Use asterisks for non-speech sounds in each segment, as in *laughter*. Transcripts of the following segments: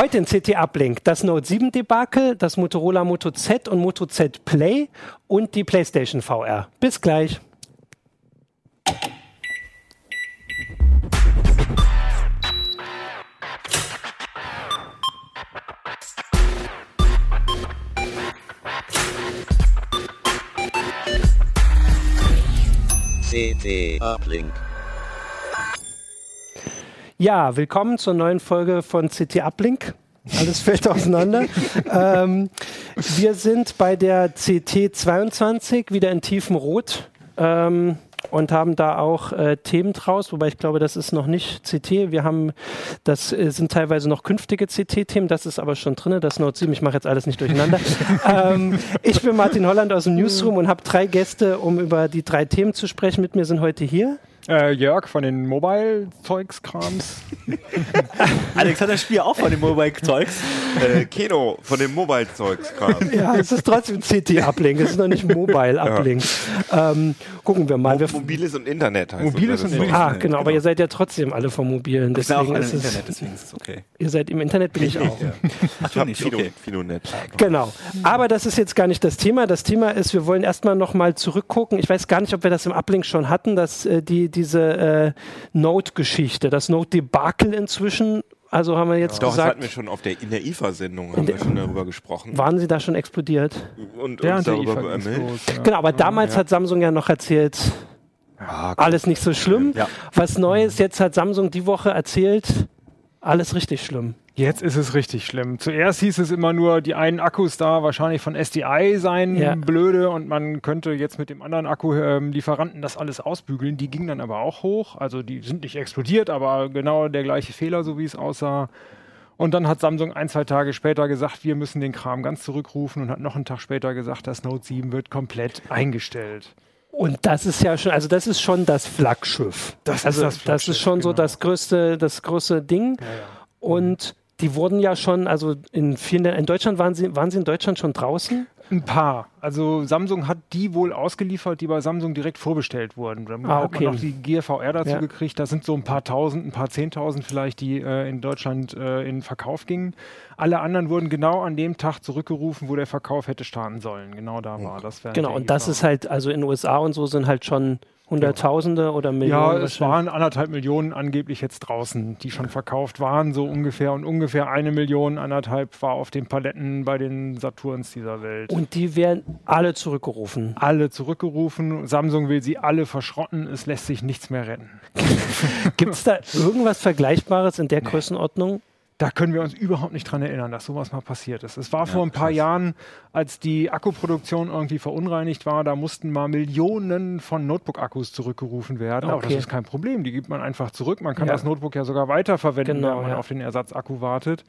Heute in CT Uplink das Note 7 Debakel, das Motorola Moto Z und Moto Z Play und die PlayStation VR. Bis gleich. CT Uplink. Ja, willkommen zur neuen Folge von CT Uplink. Alles fällt auseinander. *laughs* ähm, wir sind bei der CT 22 wieder in tiefem Rot. Ähm, und haben da auch äh, Themen draus, wobei ich glaube, das ist noch nicht CT. Wir haben, das äh, sind teilweise noch künftige CT-Themen, das ist aber schon drin, das Note 7, ich mache jetzt alles nicht durcheinander. *laughs* ähm, ich bin Martin Holland aus dem Newsroom und habe drei Gäste, um über die drei Themen zu sprechen. Mit mir sind heute hier äh, Jörg von den Mobile-Zeugs-Krams. *laughs* Alex hat das Spiel auch von den Mobile-Zeugs. Äh, Keno von den Mobile-Zeugs-Krams. Ja, es ist trotzdem CT-Uplink, es ist noch nicht Mobile-Uplink. Ja. Ähm, gucken wir mal. Mo Mobiles und Internet heißt Mobiles und Internet. Ah, genau, genau, aber ihr seid ja trotzdem alle vom Mobilen. Deswegen ist es, Internet, deswegen ist es okay. Ihr seid im Internet, bin ich, ich auch. Ja. Ach, ich nicht, okay. Finonet. Genau, aber das ist jetzt gar nicht das Thema. Das Thema ist, wir wollen erstmal nochmal zurückgucken. Ich weiß gar nicht, ob wir das im Uplink schon hatten, dass äh, die, diese äh, Note-Geschichte, das Note-Debakel inzwischen. Also haben wir jetzt Doch, gesagt. das hatten wir schon auf der, in der IFA-Sendung haben wir schon darüber gesprochen. Waren Sie da schon explodiert? Und uns darüber beömmelt. Ja. Genau, aber damals ja. hat Samsung ja noch erzählt, ja, alles nicht so schlimm. Was Neues, jetzt hat Samsung die Woche erzählt, alles richtig schlimm. Jetzt ist es richtig schlimm. Zuerst hieß es immer nur, die einen Akkus da wahrscheinlich von SDI seien ja. blöde und man könnte jetzt mit dem anderen Akkulieferanten ähm, das alles ausbügeln. Die gingen dann aber auch hoch. Also die sind nicht explodiert, aber genau der gleiche Fehler, so wie es aussah. Und dann hat Samsung ein, zwei Tage später gesagt, wir müssen den Kram ganz zurückrufen und hat noch einen Tag später gesagt, das Note 7 wird komplett eingestellt. Und das ist ja schon, also das ist schon das Flaggschiff. Das also ist das Flaggschiff. Das ist schon genau. so das größte, das größte Ding. Ja, ja. Und die wurden ja schon, also in vielen, in Deutschland waren sie, waren sie in Deutschland schon draußen? Ein paar. Also Samsung hat die wohl ausgeliefert, die bei Samsung direkt vorbestellt wurden. Dann ah, okay. hat man noch die GVR dazu ja. gekriegt. Da sind so ein paar tausend, ein paar zehntausend vielleicht, die äh, in Deutschland äh, in Verkauf gingen. Alle anderen wurden genau an dem Tag zurückgerufen, wo der Verkauf hätte starten sollen. Genau da war das. Genau, und das ist halt, also in den USA und so sind halt schon Hunderttausende oder Millionen? Ja, es waren anderthalb Millionen angeblich jetzt draußen, die schon verkauft waren, so ungefähr. Und ungefähr eine Million, anderthalb war auf den Paletten bei den Saturns dieser Welt. Und die werden alle zurückgerufen? Alle zurückgerufen. Samsung will sie alle verschrotten. Es lässt sich nichts mehr retten. *laughs* Gibt es da irgendwas Vergleichbares in der nee. Größenordnung? Da können wir uns überhaupt nicht dran erinnern, dass sowas mal passiert ist. Es war ja, vor ein paar krass. Jahren, als die Akkuproduktion irgendwie verunreinigt war, da mussten mal Millionen von Notebook-Akkus zurückgerufen werden. Okay. Aber das ist kein Problem, die gibt man einfach zurück. Man kann ja. das Notebook ja sogar weiterverwenden, genau, wenn man ja. auf den Ersatzakku wartet.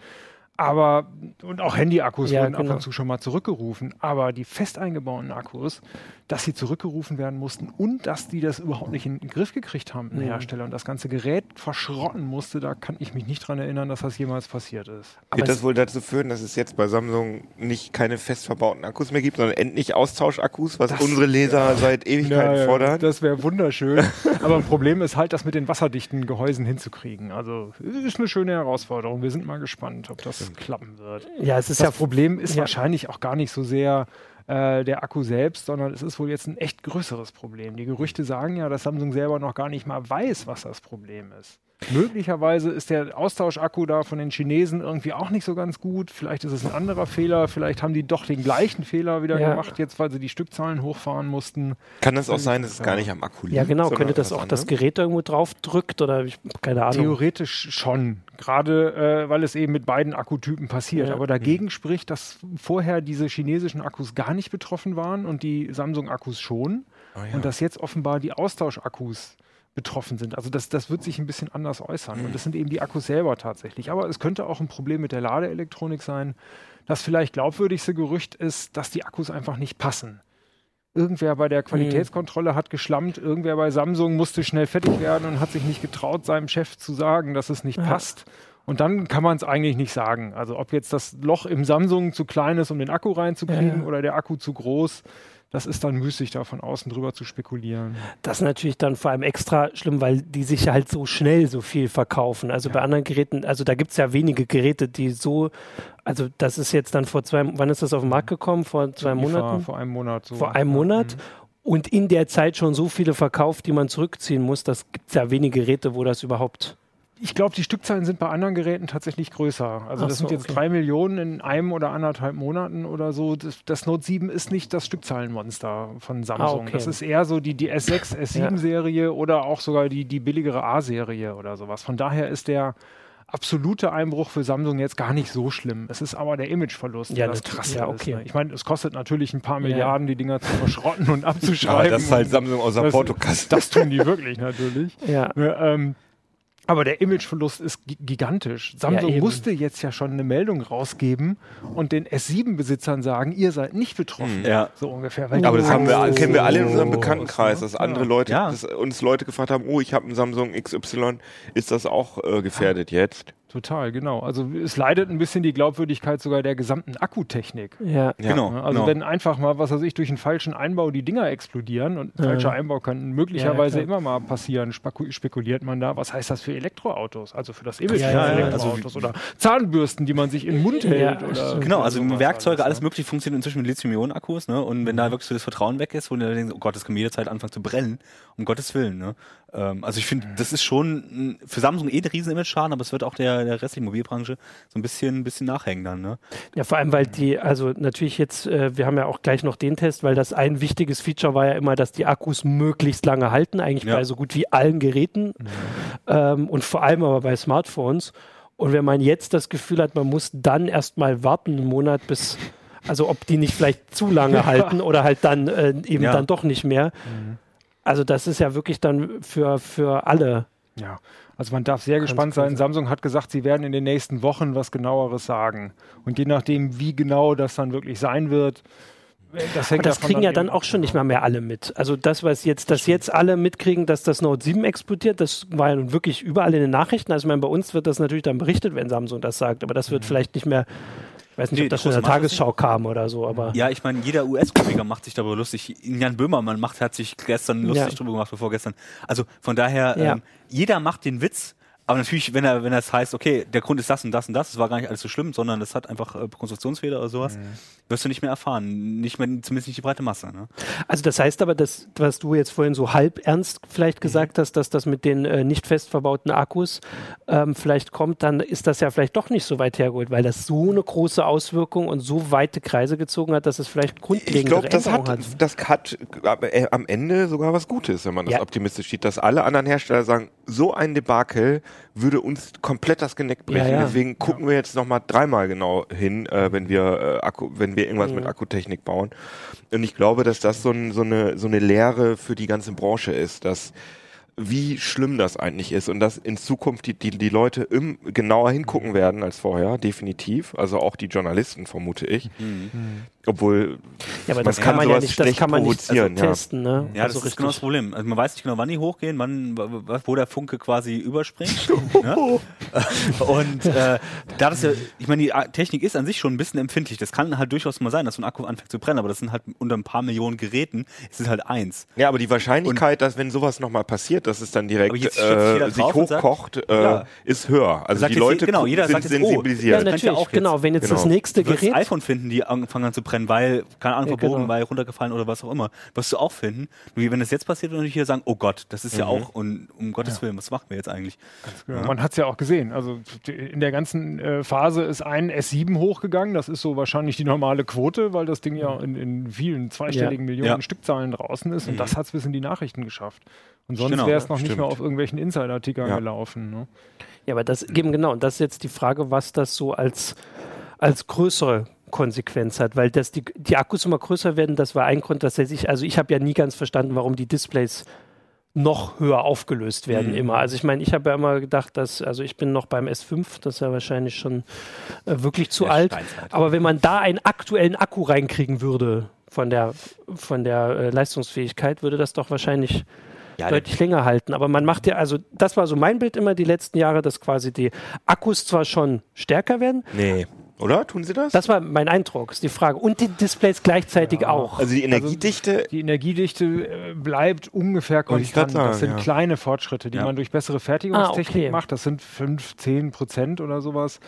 Aber, und auch Handy-Akkus ja, wurden genau. ab und zu schon mal zurückgerufen. Aber die fest eingebauten Akkus, dass sie zurückgerufen werden mussten und dass die das überhaupt nicht in den Griff gekriegt haben, ein mhm. Hersteller, und das ganze Gerät verschrotten musste, da kann ich mich nicht dran erinnern, dass das jemals passiert ist. Wird das wohl dazu führen, dass es jetzt bei Samsung nicht keine fest verbauten Akkus mehr gibt, sondern endlich Austauschakkus, was das, unsere Leser ja. seit Ewigkeiten ja, fordern? Das wäre wunderschön. *laughs* Aber ein Problem ist halt, das mit den wasserdichten Gehäusen hinzukriegen. Also ist eine schöne Herausforderung. Wir sind mal gespannt, ob das klappen wird. Ja, es ist das ja Problem ist ja. wahrscheinlich auch gar nicht so sehr äh, der Akku selbst, sondern es ist wohl jetzt ein echt größeres Problem. Die Gerüchte sagen ja, dass Samsung selber noch gar nicht mal weiß, was das Problem ist. Möglicherweise ist der Austauschakku da von den Chinesen irgendwie auch nicht so ganz gut. Vielleicht ist es ein anderer Fehler. Vielleicht haben die doch den gleichen Fehler wieder ja. gemacht, jetzt weil sie die Stückzahlen hochfahren mussten. Kann das auch sein, dass es gar nicht am Akku liegt? Ja, genau. Könnte das auch das Gerät irgendwo drauf drückt oder ich, keine Ahnung. Theoretisch schon. Gerade äh, weil es eben mit beiden Akkutypen passiert. Ja. Aber dagegen mhm. spricht, dass vorher diese chinesischen Akkus gar nicht betroffen waren und die Samsung-Akkus schon. Oh ja. Und dass jetzt offenbar die Austauschakkus betroffen sind. Also das, das wird sich ein bisschen anders äußern. Und das sind eben die Akkus selber tatsächlich. Aber es könnte auch ein Problem mit der Ladeelektronik sein. Das vielleicht glaubwürdigste Gerücht ist, dass die Akkus einfach nicht passen. Irgendwer bei der Qualitätskontrolle hat geschlammt, irgendwer bei Samsung musste schnell fertig werden und hat sich nicht getraut, seinem Chef zu sagen, dass es nicht ja. passt. Und dann kann man es eigentlich nicht sagen. Also ob jetzt das Loch im Samsung zu klein ist, um den Akku reinzukriegen ja. oder der Akku zu groß, das ist dann müßig, da von außen drüber zu spekulieren. Das ist natürlich dann vor allem extra schlimm, weil die sich halt so schnell so viel verkaufen. Also ja. bei anderen Geräten, also da gibt es ja wenige Geräte, die so, also das ist jetzt dann vor zwei, wann ist das auf den Markt gekommen? Vor zwei Monaten? Vor einem Monat. So. Vor einem Monat. Mhm. Und in der Zeit schon so viele verkauft, die man zurückziehen muss. Das gibt es ja wenige Geräte, wo das überhaupt ich glaube, die Stückzahlen sind bei anderen Geräten tatsächlich größer. Also Ach das so, sind jetzt okay. drei Millionen in einem oder anderthalb Monaten oder so. Das, das, Note 7 ist nicht das Stückzahlenmonster von Samsung. Ah, okay. Das ist eher so die, die S6, S7-Serie *laughs* ja. oder auch sogar die, die billigere A-Serie oder sowas. Von daher ist der absolute Einbruch für Samsung jetzt gar nicht so schlimm. Es ist aber der Imageverlust, ja, das krass ja, okay. Ist, ne? Ich meine, es kostet natürlich ein paar Milliarden, die Dinger zu verschrotten und *laughs* abzuschreiben. Aber das ist halt Samsung aus der Portokasse. Das tun die wirklich natürlich. Ja. Ne, ähm, aber der Imageverlust ist gigantisch. Samsung ja, musste jetzt ja schon eine Meldung rausgeben und den S7-Besitzern sagen, ihr seid nicht betroffen. Hm. Ja. So ungefähr. Aber das haben wir, kennen wir alle in unserem Bekanntenkreis, dass andere Leute, ja. dass uns Leute gefragt haben, oh, ich habe einen Samsung XY, ist das auch äh, gefährdet jetzt? Total, genau. Also es leidet ein bisschen die Glaubwürdigkeit sogar der gesamten Akkutechnik. Ja, genau. Also genau. wenn einfach mal, was weiß ich, durch einen falschen Einbau die Dinger explodieren und ein ja. falscher Einbau kann möglicherweise ja, immer mal passieren, spekuliert man da, was heißt das für Elektroautos? Also für das Image ja, ja, Elektroautos also oder Zahnbürsten, die man sich in den Mund hält. Oder genau, also Werkzeuge, alles, alles ne? mögliche funktioniert inzwischen mit Lithium-Ionen-Akkus, ne? Und wenn mhm. da wirklich so das Vertrauen weg ist, wo du denkst, oh Gott, das kann jederzeit anfangen zu brennen, um Gottes Willen, ne? Ähm, also ich finde, das ist schon für Samsung eh ein riesen Image-Schaden, aber es wird auch der, der restlichen Mobilbranche so ein bisschen, ein bisschen nachhängen dann. Ne? Ja, vor allem, weil die, also natürlich jetzt, äh, wir haben ja auch gleich noch den Test, weil das ein wichtiges Feature war ja immer, dass die Akkus möglichst lange halten, eigentlich ja. bei so gut wie allen Geräten mhm. ähm, und vor allem aber bei Smartphones. Und wenn man jetzt das Gefühl hat, man muss dann erstmal warten, einen Monat bis also ob die nicht vielleicht zu lange *laughs* halten oder halt dann äh, eben ja. dann doch nicht mehr. Mhm. Also das ist ja wirklich dann für, für alle. Ja, also man darf sehr gespannt sein. Samsung hat gesagt, sie werden in den nächsten Wochen was genaueres sagen. Und je nachdem, wie genau das dann wirklich sein wird, das, Aber das kriegen ja dann auch schon nicht mal mehr alle mit. Also das, was jetzt, dass jetzt alle mitkriegen, dass das Note 7 explodiert, das war ja nun wirklich überall in den Nachrichten. Also ich meine, bei uns wird das natürlich dann berichtet, wenn Samsung das sagt, aber das wird mhm. vielleicht nicht mehr weiß nicht, nee, ob das schon in der Tagesschau kam oder so, aber. Ja, ich meine, jeder US-Komiker macht sich darüber lustig. Jan Böhmermann macht, hat sich gestern lustig ja. drüber gemacht, bevor gestern. Also von daher, ja. ähm, jeder macht den Witz, aber natürlich, wenn er, wenn das heißt, okay, der Grund ist das und das und das, das war gar nicht alles so schlimm, sondern das hat einfach äh, Konstruktionsfehler oder sowas, mhm. wirst du nicht mehr erfahren. Nicht mehr, zumindest nicht die breite Masse. Ne? Also das heißt aber, dass, was du jetzt vorhin so halb ernst vielleicht mhm. gesagt mhm. hast, dass das mit den äh, nicht fest verbauten Akkus ähm, vielleicht kommt, dann ist das ja vielleicht doch nicht so weit hergeholt, weil das so eine große Auswirkung und so weite Kreise gezogen hat, dass es vielleicht grundlegende Ich glaube, das hat, hat, das hat äh, am Ende sogar was Gutes, wenn man das ja. optimistisch sieht, dass alle anderen Hersteller sagen, so ein Debakel würde uns komplett das Genick brechen. Ja, ja. Deswegen gucken wir jetzt nochmal dreimal genau hin, äh, wenn wir äh, Akku, wenn wir irgendwas mit Akkutechnik bauen. Und ich glaube, dass das so, ein, so, eine, so eine Lehre für die ganze Branche ist, dass wie schlimm das eigentlich ist und dass in Zukunft die, die, die Leute im, genauer hingucken werden als vorher, definitiv. Also auch die Journalisten, vermute ich. Mhm. Obwohl, ja, aber das kann man ja nicht, das kann man nicht also testen. Ne? Ja, also das ist genau das Problem. Also man weiß nicht genau, wann die hochgehen, wann, wo der Funke quasi überspringt. *laughs* ne? *laughs* Und äh, da das ja, ich meine, die Technik ist an sich schon ein bisschen empfindlich. Das kann halt durchaus mal sein, dass so ein Akku anfängt zu brennen, aber das sind halt unter ein paar Millionen Geräten, es ist halt eins. Ja, aber die Wahrscheinlichkeit, Und, dass wenn sowas nochmal passiert, dass es dann direkt äh, sich hochkocht, sagt, äh, ja. ist höher. Also die Leute genau, jeder sind sagt jetzt, sensibilisiert. Oh, ja, natürlich, ja genau. Wenn jetzt genau. das nächste Gerät... Du iPhone finden, die anfangen an zu brennen, weil, keine Ahnung, verbogen, genau. weil runtergefallen oder was auch immer. Wirst du auch finden. Wie wenn das jetzt passiert und hier sagen, oh Gott, das ist mhm. ja auch, und um Gottes Willen, was machen wir jetzt eigentlich? Genau. Man hat es ja auch gesehen. Also in der ganzen äh, Phase ist ein S7 hochgegangen. Das ist so wahrscheinlich die normale Quote, weil das Ding ja in, in vielen zweistelligen Millionen Stückzahlen draußen ist. Und mhm. das hat es bis in die Nachrichten geschafft. Und sonst genau, wäre es noch stimmt. nicht mehr auf irgendwelchen Insider-Artikeln ja. gelaufen. Ne? Ja, aber das eben genau, und das ist jetzt die Frage, was das so als, als größere Konsequenz hat, weil das die, die Akkus immer größer werden, das war ein Grund, dass er sich, also ich habe ja nie ganz verstanden, warum die Displays noch höher aufgelöst werden mhm. immer. Also ich meine, ich habe ja immer gedacht, dass, also ich bin noch beim S5, das ist ja wahrscheinlich schon äh, wirklich zu der alt. Steinzeit. Aber wenn man da einen aktuellen Akku reinkriegen würde von der, von der äh, Leistungsfähigkeit, würde das doch wahrscheinlich ja, deutlich länger halten. Aber man macht ja, also das war so mein Bild immer die letzten Jahre, dass quasi die Akkus zwar schon stärker werden. Nee Oder? Tun sie das? Das war mein Eindruck, ist die Frage. Und die Displays gleichzeitig ja. auch. Also die Energiedichte. Also die Energiedichte äh, bleibt ungefähr konstant. Sagen, das sind ja. kleine Fortschritte, die ja. man durch bessere Fertigungstechnik ah, okay. macht. Das sind 5, 10 Prozent oder sowas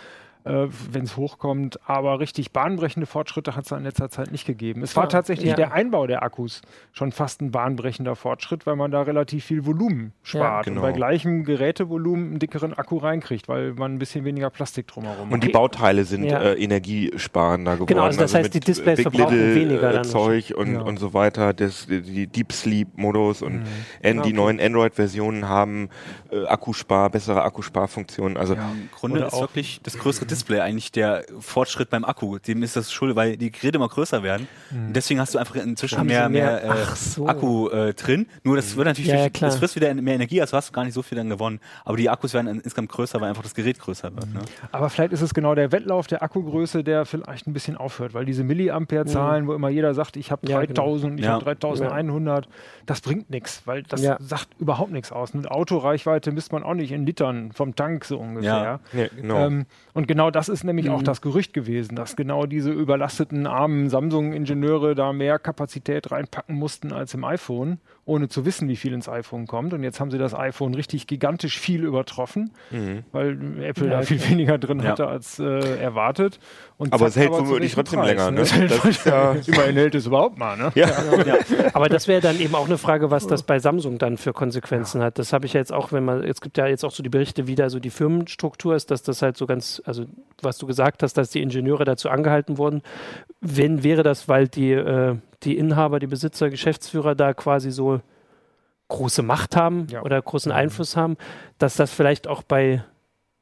äh, wenn es hochkommt. Aber richtig bahnbrechende Fortschritte hat es in letzter Zeit nicht gegeben. Es war tatsächlich ja. der Einbau der Akkus schon fast ein bahnbrechender Fortschritt, weil man da relativ viel Volumen spart ja, genau. und bei gleichem Gerätevolumen einen dickeren Akku reinkriegt, weil man ein bisschen weniger Plastik drumherum hat. Und die Bauteile sind ja. äh, energiesparender geworden. Genau, also das also heißt, die Displays Big verbrauchen Little, weniger. Äh, dann Zeug und, und so weiter, das, die Deep Sleep-Modus und mhm. die neuen Android-Versionen haben äh, Akkuspar, bessere Akkusparfunktionen. Also Im Grunde ist wirklich das größere Display eigentlich der Fortschritt beim Akku. Dem ist das schuld, weil die Geräte immer größer werden. Mhm. Und deswegen hast du einfach inzwischen mehr, mehr, mehr äh, so. Akku äh, drin. Nur das wird natürlich, ja, ja, das frisst wieder mehr Energie, also hast du gar nicht so viel dann gewonnen. Aber die Akkus werden insgesamt größer, weil einfach das Gerät größer wird. Mhm. Ne? Aber vielleicht ist es genau der Wettlauf der Akkugröße, der vielleicht ein bisschen aufhört, weil diese Milliampere-Zahlen, mhm. wo immer jeder sagt, ich habe 3000, genau. ich habe 3100, das bringt nichts, weil das sagt überhaupt nichts aus. Eine Autoreichweite misst man auch nicht in Litern vom Tank so ungefähr. Ja. genau. Ähm, und genau genau das ist nämlich mhm. auch das Gerücht gewesen, dass genau diese überlasteten armen Samsung-Ingenieure da mehr Kapazität reinpacken mussten als im iPhone, ohne zu wissen, wie viel ins iPhone kommt. Und jetzt haben sie das iPhone richtig gigantisch viel übertroffen, mhm. weil Apple ja, da viel weniger drin ja. hatte als äh, erwartet. Und aber es hält womöglich trotzdem Preis, länger. Ne? ne? Das ist ja *laughs* Immerhin hält es überhaupt mal. Ne? Ja. ja. *laughs* Aber das wäre dann eben auch eine Frage, was das bei Samsung dann für Konsequenzen hat. Das habe ich ja jetzt auch, wenn man, es gibt ja jetzt auch so die Berichte, wie da so die Firmenstruktur ist, dass das halt so ganz, also was du gesagt hast, dass die Ingenieure dazu angehalten wurden. Wenn wäre das, weil die, äh, die Inhaber, die Besitzer, Geschäftsführer da quasi so große Macht haben ja. oder großen Einfluss haben, dass das vielleicht auch bei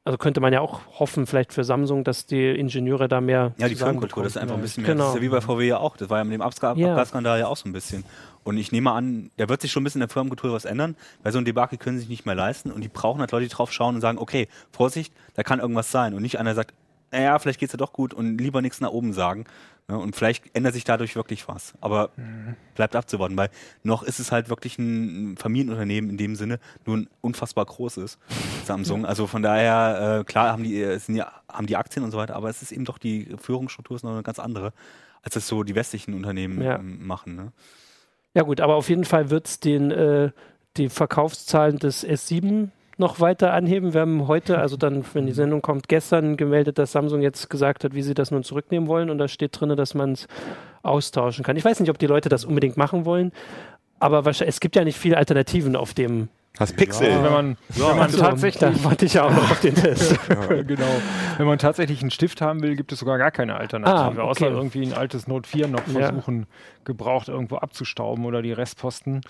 also könnte man ja auch hoffen, vielleicht für Samsung, dass die Ingenieure da mehr. Ja, die Firmenkultur, das ist einfach ein bisschen mehr. Genau. Das ist ja wie bei VW ja auch. Das war ja mit dem Abgasskandal ja. ja auch so ein bisschen. Und ich nehme an, da wird sich schon ein bisschen in der Firmenkultur was ändern, weil so ein Debakel können sie sich nicht mehr leisten und die brauchen halt Leute, die drauf schauen und sagen, okay, Vorsicht, da kann irgendwas sein. Und nicht einer sagt, naja, vielleicht geht's ja doch gut und lieber nichts nach oben sagen. Ne? Und vielleicht ändert sich dadurch wirklich was. Aber mhm. bleibt abzuwarten, weil noch ist es halt wirklich ein Familienunternehmen in dem Sinne, nur ein unfassbar großes Samsung. Also von daher, äh, klar haben die, äh, sind ja, haben die Aktien und so weiter, aber es ist eben doch die Führungsstruktur ist noch eine ganz andere, als das so die westlichen Unternehmen ja. machen. Ne? Ja gut, aber auf jeden Fall wird es den äh, die Verkaufszahlen des S7 noch weiter anheben. Wir haben heute, also dann, wenn die Sendung kommt, gestern gemeldet, dass Samsung jetzt gesagt hat, wie sie das nun zurücknehmen wollen. Und da steht drin, dass man es austauschen kann. Ich weiß nicht, ob die Leute das unbedingt machen wollen, aber es gibt ja nicht viele Alternativen auf dem das Pixel. Ja, wenn man, ja, wenn man also, tatsächlich. Da warte ich auch noch auf den Test. *laughs* genau. Wenn man tatsächlich einen Stift haben will, gibt es sogar gar keine Alternative. Ah, okay. Außer irgendwie ein altes Note 4 noch versuchen, gebraucht irgendwo abzustauben oder die Restposten.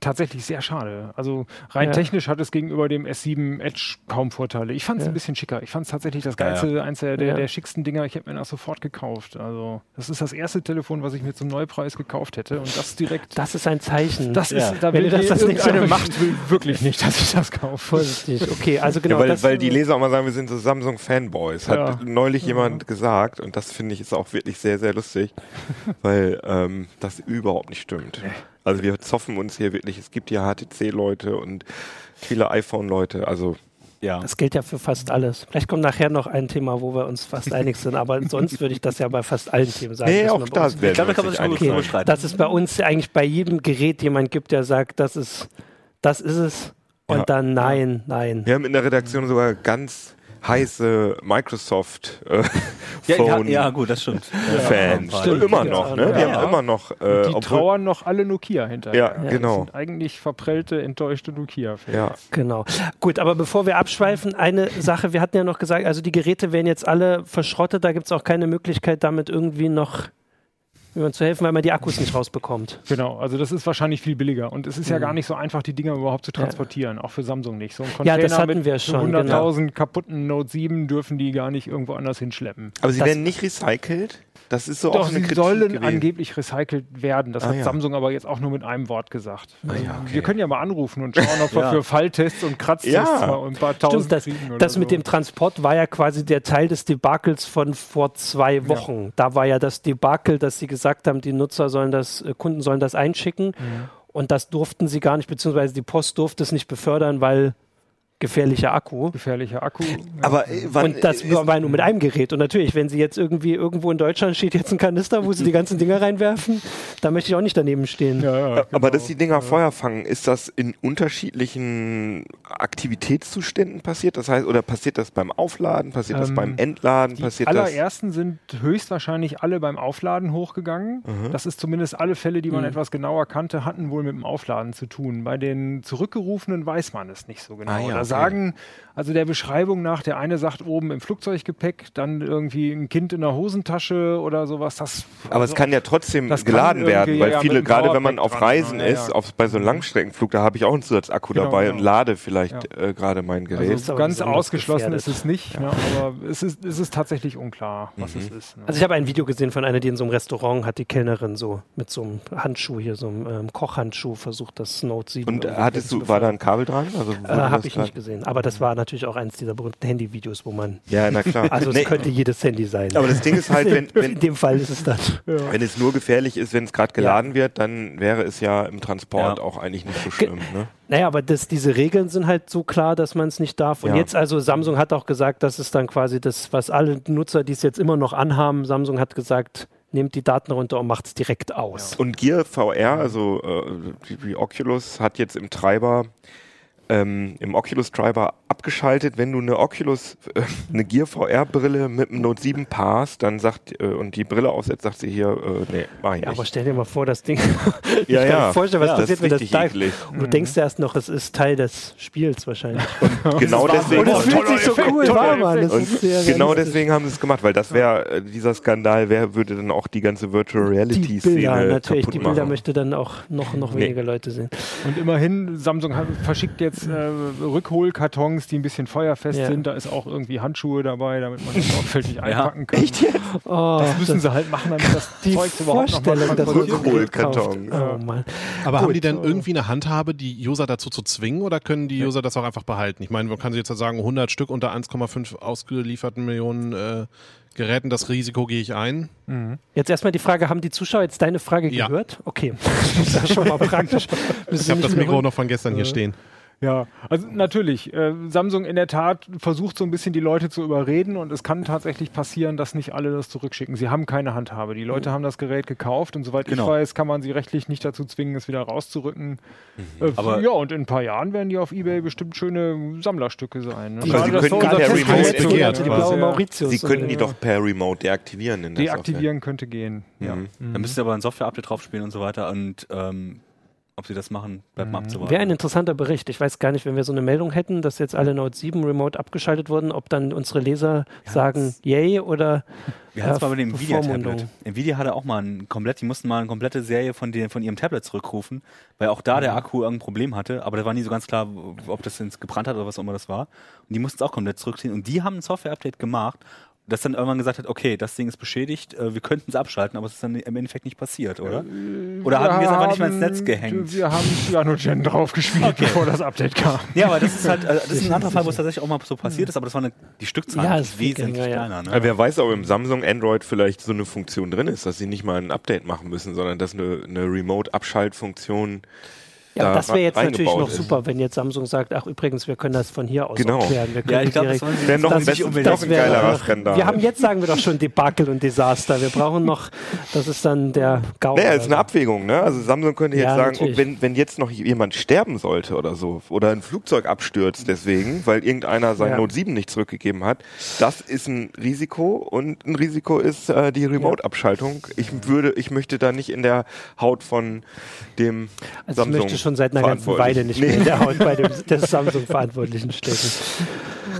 Tatsächlich sehr schade. Also rein ja. technisch hat es gegenüber dem S7 Edge kaum Vorteile. Ich fand es ja. ein bisschen schicker. Ich fand es tatsächlich das geilste, ja, eins der, der, der, schicksten Dinger. Ich hätte mir das sofort gekauft. Also das ist das erste Telefon, was ich mir zum Neupreis gekauft hätte und das direkt. Das ist ein Zeichen. Das ist, da will das, das nicht so Macht will wirklich nicht, dass ich das kaufe. Vorsichtig. Okay, also genau. weil, weil die Leser auch mal sagen, wir sind so Samsung Fanboys. Hat neulich jemand gesagt und das finde ich ist auch wirklich sehr sehr lustig, *laughs* weil ähm, das überhaupt nicht stimmt. Also wir zoffen uns hier wirklich. Es gibt hier HTC-Leute und viele iPhone-Leute. Also ja. Das gilt ja für fast alles. Vielleicht kommt nachher noch ein Thema, wo wir uns fast einig sind, aber *laughs* sonst würde ich das ja bei fast allen Themen sagen. Nee, auch das ich glaube, da kann man sich okay, Dass es bei uns eigentlich bei jedem Gerät jemand gibt, der sagt, das ist, das ist es. Und ja. dann nein, nein. Wir haben in der Redaktion sogar ganz heiße Microsoft äh, *laughs* Phone ja, ja, gut, das stimmt. Fans. Ja, stimmt, immer noch, ne? Die haben immer noch. Äh, die trauern noch alle Nokia hinterher. Ja, genau. Das sind eigentlich verprellte, enttäuschte Nokia-Fans. Ja. Genau. Gut, aber bevor wir abschweifen, eine Sache, wir hatten ja noch gesagt, also die Geräte werden jetzt alle verschrottet, da gibt es auch keine Möglichkeit, damit irgendwie noch jemand zu helfen, weil man die Akkus nicht rausbekommt. Genau, also das ist wahrscheinlich viel billiger. Und es ist mhm. ja gar nicht so einfach, die Dinger überhaupt zu transportieren, ja. auch für Samsung nicht. So ein Container ja, das hatten wir schon. 100.000 genau. kaputten Note 7 dürfen die gar nicht irgendwo anders hinschleppen. Aber sie das werden nicht recycelt? Das ist so Doch, auch eine sie Kritik sollen gewesen. angeblich recycelt werden. Das ah, hat ja. Samsung aber jetzt auch nur mit einem Wort gesagt. Ah, ja, okay. Wir können ja mal anrufen und schauen, ob wir *laughs* für Falltests und Kratztests ja. mal ein paar tausend Stimmt, das, kriegen das so. mit dem Transport war ja quasi der Teil des Debakels von vor zwei Wochen. Da war ja das Debakel, dass sie gesagt haben, die Nutzer sollen das, äh, Kunden sollen das einschicken. Mhm. Und das durften sie gar nicht, beziehungsweise die Post durfte es nicht befördern, weil gefährlicher Akku. Gefährlicher Akku. Ja. Aber äh, wann und das war nur mit einem Gerät. Und natürlich, wenn sie jetzt irgendwie irgendwo in Deutschland steht jetzt ein Kanister, wo sie die ganzen Dinger reinwerfen, da möchte ich auch nicht daneben stehen. Ja, ja, genau. Aber dass die Dinger Feuer fangen, ist das in unterschiedlichen Aktivitätszuständen passiert? Das heißt, oder passiert das beim Aufladen? Passiert ähm, das beim Entladen? Die passiert allerersten das? sind höchstwahrscheinlich alle beim Aufladen hochgegangen. Mhm. Das ist zumindest alle Fälle, die man mhm. etwas genauer kannte, hatten wohl mit dem Aufladen zu tun. Bei den zurückgerufenen weiß man es nicht so genau. Ah, ja, sagen, also der Beschreibung nach, der eine sagt oben im Flugzeuggepäck, dann irgendwie ein Kind in der Hosentasche oder sowas. Das, Aber also, es kann ja trotzdem geladen werden, weil ja, viele, gerade wenn man auf Reisen dran, ist, ja. auf, bei so einem Langstreckenflug, da habe ich auch einen Zusatzakku genau, dabei genau. und lade vielleicht ja. äh, gerade mein Gerät. Also ganz ausgeschlossen ist es nicht, ne, aber es ist, es ist tatsächlich unklar, was mhm. es ist. Ne. Also ich habe ein Video gesehen von einer, die in so einem Restaurant hat die Kellnerin so mit so einem Handschuh hier, so einem ähm, Kochhandschuh versucht, das Note 7 Und hattest du, war da ein Kabel dran? Also, äh, habe ich nicht gesehen. Aber das war natürlich auch eines dieser berühmten Handyvideos, wo man. Ja, na klar. *laughs* Also es nee. könnte jedes Handy sein. Aber das Ding ist halt, *laughs* wenn, wenn in dem Fall ist es das. Ja. Wenn es nur gefährlich ist, wenn es gerade geladen ja. wird, dann wäre es ja im Transport ja. auch eigentlich nicht so schlimm. Ne? Naja, aber das, diese Regeln sind halt so klar, dass man es nicht darf. Und jetzt also Samsung hat auch gesagt, dass es dann quasi das, was alle Nutzer, die es jetzt immer noch anhaben, Samsung hat gesagt, nehmt die Daten runter und macht es direkt aus. Und Gear VR, also äh, die, die Oculus hat jetzt im Treiber ähm, im Oculus Driver abgeschaltet. Wenn du eine Oculus, äh, eine Gear VR Brille mit einem Note 7 paarst, dann sagt, äh, und die Brille aufsetzt, sagt sie hier, äh, nee, mach ich ja, nicht. Aber stell dir mal vor, das Ding, *laughs* ich ja, kann ja. mir vorstellen, was ja, passiert, wenn das dive. Und du mhm. denkst erst noch, es ist Teil des Spiels wahrscheinlich. *laughs* Und genau deswegen. Und es fühlt sich so cool warm an. Genau deswegen haben sie es gemacht, weil das wäre, äh, dieser Skandal wer würde dann auch die ganze Virtual Reality Szene die Bilder, natürlich, die Bilder möchte dann auch noch, noch nee. weniger Leute sehen. Und immerhin, Samsung hat, verschickt jetzt äh, Rückholkartons, die ein bisschen feuerfest ja. sind. Da ist auch irgendwie Handschuhe dabei, damit man das *laughs* sorgfältig einpacken kann. Echt jetzt? Oh, das müssen das sie halt machen, damit das die Zeug überhaupt noch mal Rückholkarton. Oh, Mann. Aber Gut. haben die denn irgendwie eine Handhabe, die User dazu zu zwingen oder können die User das auch einfach behalten? Ich meine, man kann jetzt sagen, 100 Stück unter 1,5 ausgelieferten Millionen äh, Geräten, das Risiko gehe ich ein. Mhm. Jetzt erstmal die Frage, haben die Zuschauer jetzt deine Frage ja. gehört? Okay, *laughs* das ist schon mal praktisch. ich habe das Mikro noch von gestern hier stehen. Ja, also natürlich. Äh, Samsung in der Tat versucht so ein bisschen die Leute zu überreden und es kann tatsächlich passieren, dass nicht alle das zurückschicken. Sie haben keine Handhabe. Die Leute mhm. haben das Gerät gekauft und soweit genau. ich weiß, kann man sie rechtlich nicht dazu zwingen, es wieder rauszurücken. Mhm. Äh, Aber ja, und in ein paar Jahren werden die auf Ebay bestimmt schöne Sammlerstücke sein. Ne? Per Remote begehrt, Mauritius. Sie könnten die doch per Remote deaktivieren. In der deaktivieren Software. könnte gehen. Mhm. Ja. Mhm. Dann müssen sie aber ein Software-Update draufspielen und so weiter und ähm, ob sie das machen, bleibt mal mhm. abzuwarten. Wäre ein interessanter Bericht. Ich weiß gar nicht, wenn wir so eine Meldung hätten, dass jetzt alle Note 7 remote abgeschaltet wurden, ob dann unsere Leser ja, sagen yay oder Wir hatten es mal bei dem Nvidia-Tablet. Nvidia hatte auch mal ein komplett, die mussten mal eine komplette Serie von, den, von ihrem Tablet zurückrufen, weil auch da mhm. der Akku irgendein Problem hatte, aber da war nie so ganz klar, ob das jetzt gebrannt hat oder was auch immer das war. Und die mussten es auch komplett zurückziehen und die haben ein Software-Update gemacht das dann irgendwann gesagt hat, okay, das Ding ist beschädigt, äh, wir könnten es abschalten, aber es ist dann im Endeffekt nicht passiert, oder? Äh, oder haben wir es einfach nicht mal ins Netz gehängt? Wir haben Cyanogen draufgespielt, okay. bevor das Update kam. Ja, aber das ist halt, äh, das ist ein anderer Fall, wo es tatsächlich auch mal so passiert ist, aber das war eine, die Stückzahl ja, ist wesentlich ja, kleiner. Ne? Ja, wer weiß, ob im Samsung Android vielleicht so eine Funktion drin ist, dass sie nicht mal ein Update machen müssen, sondern dass eine, eine Remote-Abschaltfunktion ja, da das wäre jetzt natürlich noch ist. super, wenn jetzt Samsung sagt, ach übrigens, wir können das von hier aus genau. erklären. Wir ja, ich glaube, das wäre noch, ein, das, noch ein geilerer Skandal. Wir haben jetzt, sagen wir doch schon, Debakel und Desaster. Wir brauchen noch, das ist dann der GAU. Naja, ist eine Abwägung. Ne? Also Samsung könnte jetzt ja, sagen, oh, wenn, wenn jetzt noch jemand sterben sollte oder so, oder ein Flugzeug abstürzt deswegen, weil irgendeiner sein ja. Note 7 nicht zurückgegeben hat, das ist ein Risiko und ein Risiko ist äh, die Remote-Abschaltung. Ich würde, ich möchte da nicht in der Haut von dem also Samsung schon seit einer ganzen Weile nicht mehr in der Haut bei dem der Samsung-Verantwortlichen stecken.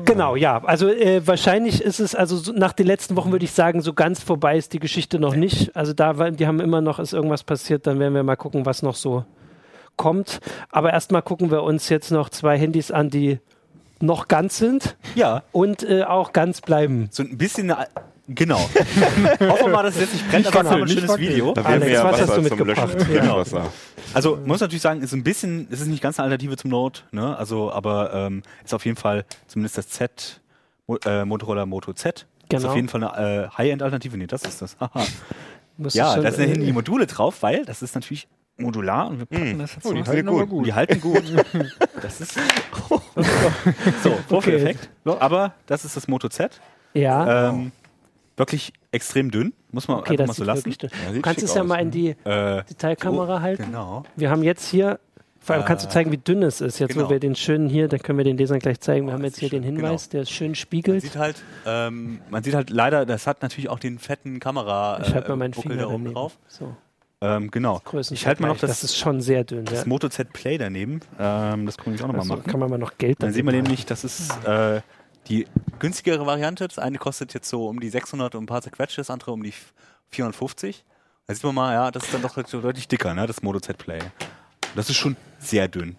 Genau, ja. Also äh, wahrscheinlich ist es, also so, nach den letzten Wochen würde ich sagen, so ganz vorbei ist die Geschichte noch nicht. Also da, die haben immer noch, ist irgendwas passiert, dann werden wir mal gucken, was noch so kommt. Aber erstmal gucken wir uns jetzt noch zwei Handys an, die noch ganz sind. Ja. Und äh, auch ganz bleiben. So ein bisschen eine Genau. *laughs* Hoffen wir mal, dass es jetzt nicht brennt, aber wir haben ein schönes Video. Da Alex, ja was hast du mitgebracht? Genau. Also man muss natürlich sagen, ist ein bisschen, es ist nicht ganz eine Alternative zum Note, ne? Also, aber ähm, ist auf jeden Fall zumindest das Z, äh, Motorola Moto Z. Genau. Ist auf jeden Fall eine äh, High-End-Alternative. Nee, das ist das. ja, da sind äh, die Module drauf, weil das ist natürlich modular und wir packen Hm. das jetzt Oh, die halten aber gut. Die halten gut. *laughs* das ist *laughs* so Vorführeffekt. Aber das ist das Moto Z. Ja, Ähm, wirklich extrem dünn, muss man okay, einfach mal so lassen. Ja, Du kannst es ja aus, mal ne? in die Äh, Detailkamera halten. genau. Wir haben jetzt hier, vor allem kannst du Äh, zeigen, wie dünn es ist. Jetzt, genau. wo wir den schönen hier, dann können wir den Lesern gleich zeigen. Wir Oh, haben jetzt hier den schön, Hinweis, der schön Man spiegelt. sieht halt, ähm, man sieht halt leider, das hat natürlich auch den fetten Kamera Ich halte mal meinen Buckel Finger da oben daneben. drauf. So, Ähm, genau. Ich halte mal noch das, das, ist schon sehr dünn. Ja. das Moto Z Play daneben. Ähm, das kann ich auch nochmal Also, machen. kann man mal noch Geld Dann man machen. nämlich, das ist äh, die günstigere Variante. Das eine kostet jetzt so um die 600 und ein paar zerquetschte, das andere um die 450. Da sieht man mal, ja, das ist dann doch deutlich dicker, ne, das Moto Z Play. Das ist schon sehr dünn.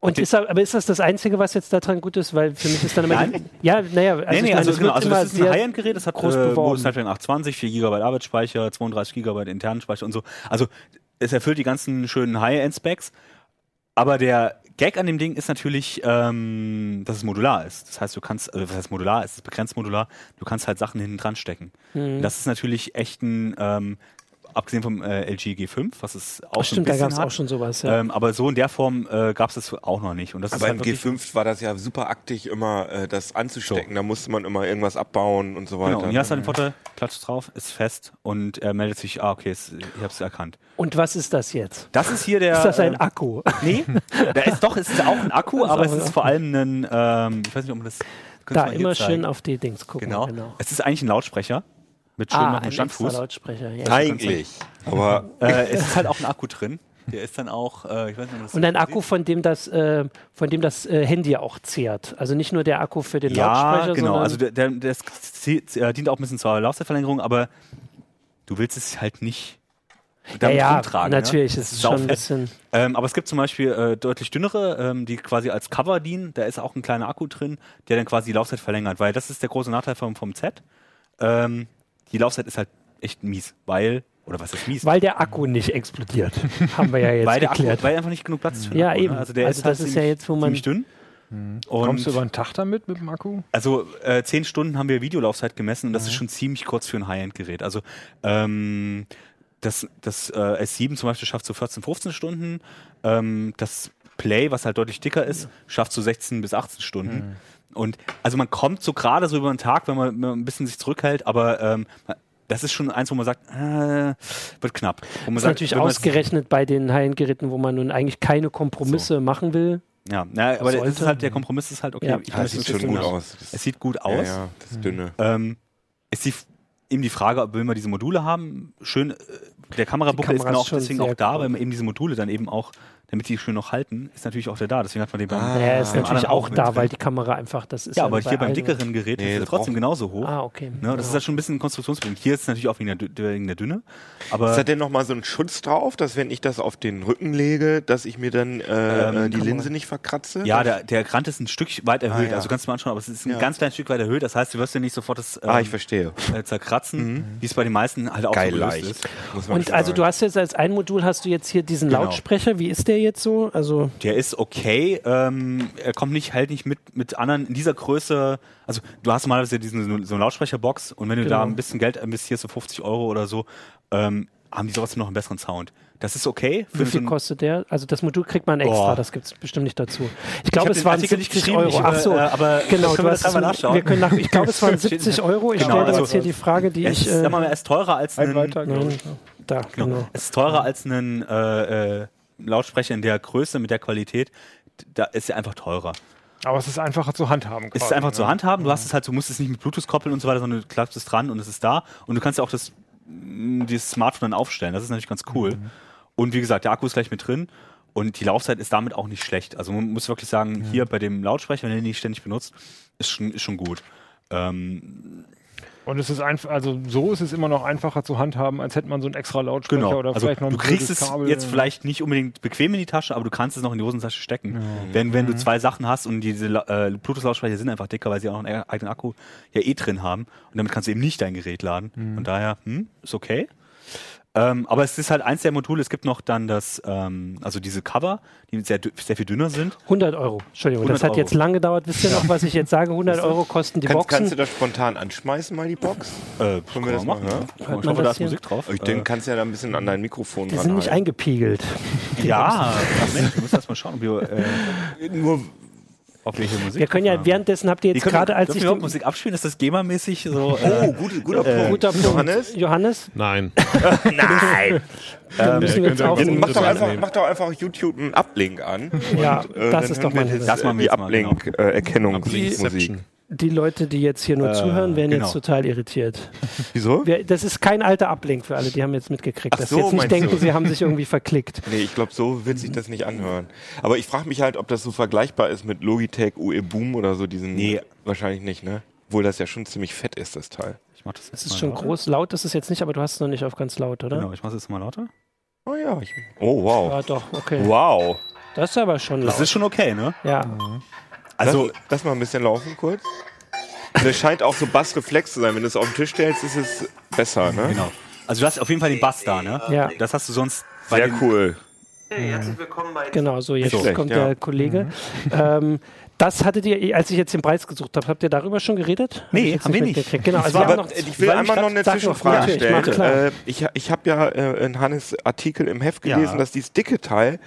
Und ist, da- aber ist das das Einzige, was jetzt daran gut ist? Weil für mich ist dann immer. Die, Nein. ja, naja, also, nee, nee, also, es genau, also das ist ein High-End-Gerät, das hat groß äh. Modus Snapdragon 820, 4 GB Arbeitsspeicher, 32 GB internen Speicher und so. Also es erfüllt die ganzen schönen High-End-Specs, aber der Gag an dem Ding ist natürlich, ähm, dass es modular ist. Das heißt, du kannst, also was heißt modular? Es ist begrenzt modular. Du kannst halt Sachen hinten dran stecken. Mhm. Das ist natürlich echt ein, ähm, abgesehen vom äh, LG G5, was es auch Ach, so ein stimmt, da gab es auch schon sowas. Ja. Ähm, aber so in der Form äh, gab es das auch noch nicht. Und das ist Aber halt im wirklich, G5 war das ja super aktig, immer äh, das anzustecken. Da musste man immer irgendwas abbauen und so weiter. Genau, und hier hast du halt den Vorteil, klatscht drauf, ist fest und er meldet sich, ah, okay, es, ich hab's erkannt. Und was ist das jetzt? Das ist hier der. Ist das ein ähm, Akku? Nee, da ist doch, es ist auch ein Akku, *laughs* aber es ist vor allem ein, ähm, ich weiß nicht, ob man das. könnte Da immer schön auf die Dings gucken. Genau. Es ist eigentlich ein Lautsprecher mit schön Ah, einem extra Standfuß. Lautsprecher. Ja. Eigentlich. Aber *laughs* Äh, es ist halt auch ein Akku drin. Der ist dann auch, äh, ich weiß nicht, das Und ein. Akku, von dem das, äh, von dem das äh, Handy auch zehrt. Also nicht nur der Akku für den Ja, Lautsprecher, genau. sondern Also der, der, der äh, dient auch ein bisschen zur Laufzeitverlängerung, aber du willst es halt nicht ja, damit ja, rumtragen. natürlich. Ne? Es ist schon ein bisschen. Ähm, aber es gibt zum Beispiel äh, deutlich dünnere, ähm, die quasi als Cover dienen. Da ist auch ein kleiner Akku drin, der dann quasi die Laufzeit verlängert, weil das ist der große Nachteil vom, vom Z. Ähm, die Laufzeit ist halt echt mies, weil, oder was ist mies? Weil der Akku nicht explodiert. *laughs* Haben wir ja jetzt weil der Akku, geklärt. weil einfach nicht genug Platz ist für den Ja, Akku, eben. Ne? Also, der Also ist halt das ist ziemlich, ja jetzt, wo man- ziemlich dünn. Und Kommst du über einen Tag damit mit dem Akku? also äh, zehn Stunden haben wir Videolaufzeit gemessen und das Mhm. ist schon ziemlich kurz für ein High-End-Gerät. Also ähm, das, das äh, S7 zum Beispiel schafft so 14, 15 Stunden. Ähm, das Play, was halt deutlich dicker ist, schafft so 16 bis 18 Stunden. Mhm. Und also man kommt so gerade so über den Tag, wenn man, wenn man ein bisschen sich zurückhält, aber ähm, das ist schon eins, wo man sagt, äh, wird knapp. Wo man Das ist sagt, natürlich ausgerechnet bei den High-End-Geräten, wo man nun eigentlich keine Kompromisse machen will. Ja, na, aber der, das ist halt, der Kompromiss ist halt, okay, Ja. ich ja, es sieht schon gut aus. Es sieht gut ja, aus. ja, das Dünne. Ähm, ist die, eben die Frage, ob will man diese Module haben? Schön, äh, der Kamerabuckel Die ist Kamera genau ist auch deswegen auch da, cool. weil man eben diese Module dann eben auch, damit die schön noch halten, ist natürlich auch der da. Deswegen hat man den beim. Ah, Naja, ist natürlich auch da, drin. weil die Kamera einfach, das ist Ja, aber bei hier beim dickeren Gerät Nee, ist es trotzdem genauso hoch. Ah, okay. Ne, das ist halt schon ein bisschen ein Konstruktionsproblem. Hier ist es natürlich auch wegen der, wegen der Dünne. Aber Ist da denn nochmal so ein Schutz drauf, dass wenn ich das auf den Rücken lege, dass ich mir dann äh, Ähm, äh, die Linse nicht verkratze? ja, der, der Rand ist ein Stück weit erhöht. ja. Also kannst du mal anschauen, aber es ist ein Ja. ganz kleines Stück weit erhöht. Das heißt, du wirst ja nicht sofort das ähm, ah, ich verstehe. äh, zerkratzen, wie es bei den meisten halt auch Geil so ist. Und also du hast jetzt als ein Modul hast du jetzt hier diesen Genau. Lautsprecher. Wie ist der jetzt so? Also Der ist okay. Ähm, er kommt nicht halt nicht mit mit anderen in dieser Größe. Also du hast normalerweise diesen so eine Lautsprecherbox und wenn du da Genau. ein bisschen Geld investierst, so 50 Euro oder so, ähm, haben die trotzdem noch einen besseren Sound. Das ist okay. wie so viel ein- kostet der? Also das Modul kriegt man extra, Boah. das gibt es bestimmt nicht dazu. Ich glaube, es waren Artikel nicht 70 geschrieben, Euro. ich, Ach so, äh, aber genau. können wir das einmal es- nachschauen? wir können nach, ich glaube, es waren *laughs* 70 Euro. Ich Genau, stelle also- jetzt hier die Frage, die Es ich. ist, Äh, sag mal, er ist teurer als Ein ein, weiter, glaub nein, ich. da, Genau. genau. Es ist teurer als ein äh, äh, Lautsprecher in der Größe mit der Qualität. Da ist er einfach teurer. Aber es ist einfacher zu handhaben. Es ist quasi, einfach ne? zu handhaben. Du hast es halt, du musst es nicht mit Bluetooth koppeln und so weiter, sondern du klappst es dran und es ist da. Und du kannst ja auch das, mh, dieses Smartphone dann aufstellen. Das ist natürlich ganz cool. Und wie gesagt, der Akku ist gleich mit drin. Und die Laufzeit ist damit auch nicht schlecht. Also man muss wirklich sagen, hier bei dem Lautsprecher, wenn ihr ihn nicht ständig benutzt, ist schon, ist schon gut. Ähm, Und es ist einfach, also so ist es immer noch einfacher zu handhaben, als hätte man so einen extra Lautsprecher genau. oder Also vielleicht noch ein du kriegst es Kabel. jetzt vielleicht nicht unbedingt bequem in die Tasche, aber du kannst es noch in die Hosentasche stecken. Wenn, wenn du zwei Sachen hast und diese äh, Bluetooth-Lautsprecher sind einfach dicker, weil sie auch noch einen eigenen Akku ja eh drin haben. Und damit kannst du eben nicht dein Gerät laden. Von daher, hm, ist okay. Ähm, aber es ist halt eins der Module. Es gibt noch dann das, ähm, also diese Cover, die sehr, sehr viel dünner sind. 100 Euro. Entschuldigung, 100 das hat Euro. jetzt lang gedauert. Wisst ihr noch, was ich jetzt sage? 100 Euro kosten die kannst, Boxen. Kannst du das spontan anschmeißen, mal die Box? Äh, Können wir das machen? Ja? Ich hoffe, da ist Musik drauf. Ich denke, kannst ja da ein bisschen an dein Mikrofon Die sind nicht eingepiegelt. Ja, *laughs* Mensch, du musst erst mal schauen, ob wir, äh, nur auf welche Musik. Wir können ja währenddessen habt ihr jetzt gerade als ich den Musik abspielen, ist das GEMA-mäßig so. Äh, oh, gut, guter äh, Punkt. Guter Punkt. Johannes? Johannes? Nein. *laughs* Nein. Dann müssen wir jetzt auch mach, doch einfach, mach doch einfach YouTube einen Uplink an. Ja, und, äh, das ist doch mein Das machen wir die Uplink-Erkennungsmusik. Die Leute, die jetzt hier nur äh, zuhören, werden genau. jetzt total irritiert. *laughs* Wieso? Wir, das ist kein alter Ablink für alle, die haben jetzt mitgekriegt, Ach dass so, sie jetzt nicht denken, du? sie haben sich irgendwie verklickt. *laughs* Nee, ich glaube, so wird sich das nicht anhören. Aber ich frage mich halt, ob das so vergleichbar ist mit Logitech UE Boom oder so diesen. Nee. Wahrscheinlich nicht, ne? Obwohl das ja schon ziemlich fett ist, das Teil. Ich mach das, das ist schon lauter. groß. Laut ist es jetzt nicht, aber du hast es noch nicht auf ganz laut, oder? Genau, ich mach es jetzt mal lauter. Oh ja. Ich, oh, wow. Ja, doch, okay. Wow. Das ist aber schon laut. Das ist schon okay, ne? Ja. Mhm. Also, lass, lass mal ein bisschen laufen kurz. Das scheint auch so Bassreflex zu sein. Wenn du es auf den Tisch stellst, ist es besser, ne? Genau. Also du hast auf jeden Fall den Bass da, ne? Ja. Das hast du sonst. Sehr cool. Hey, herzlich willkommen bei. Genau, so jetzt schlecht, kommt ja. der Kollege. Mhm. Ähm, das hattet ihr, als ich jetzt den Preis gesucht habe, habt ihr darüber schon geredet? Nee, hab haben wir nicht. Genau, also wir noch, ich will einmal noch eine Zwischenfrage stellen. Äh, ich ich habe ja äh, in Hannes Artikel im Heft gelesen, ja. dass dieses dicke Teil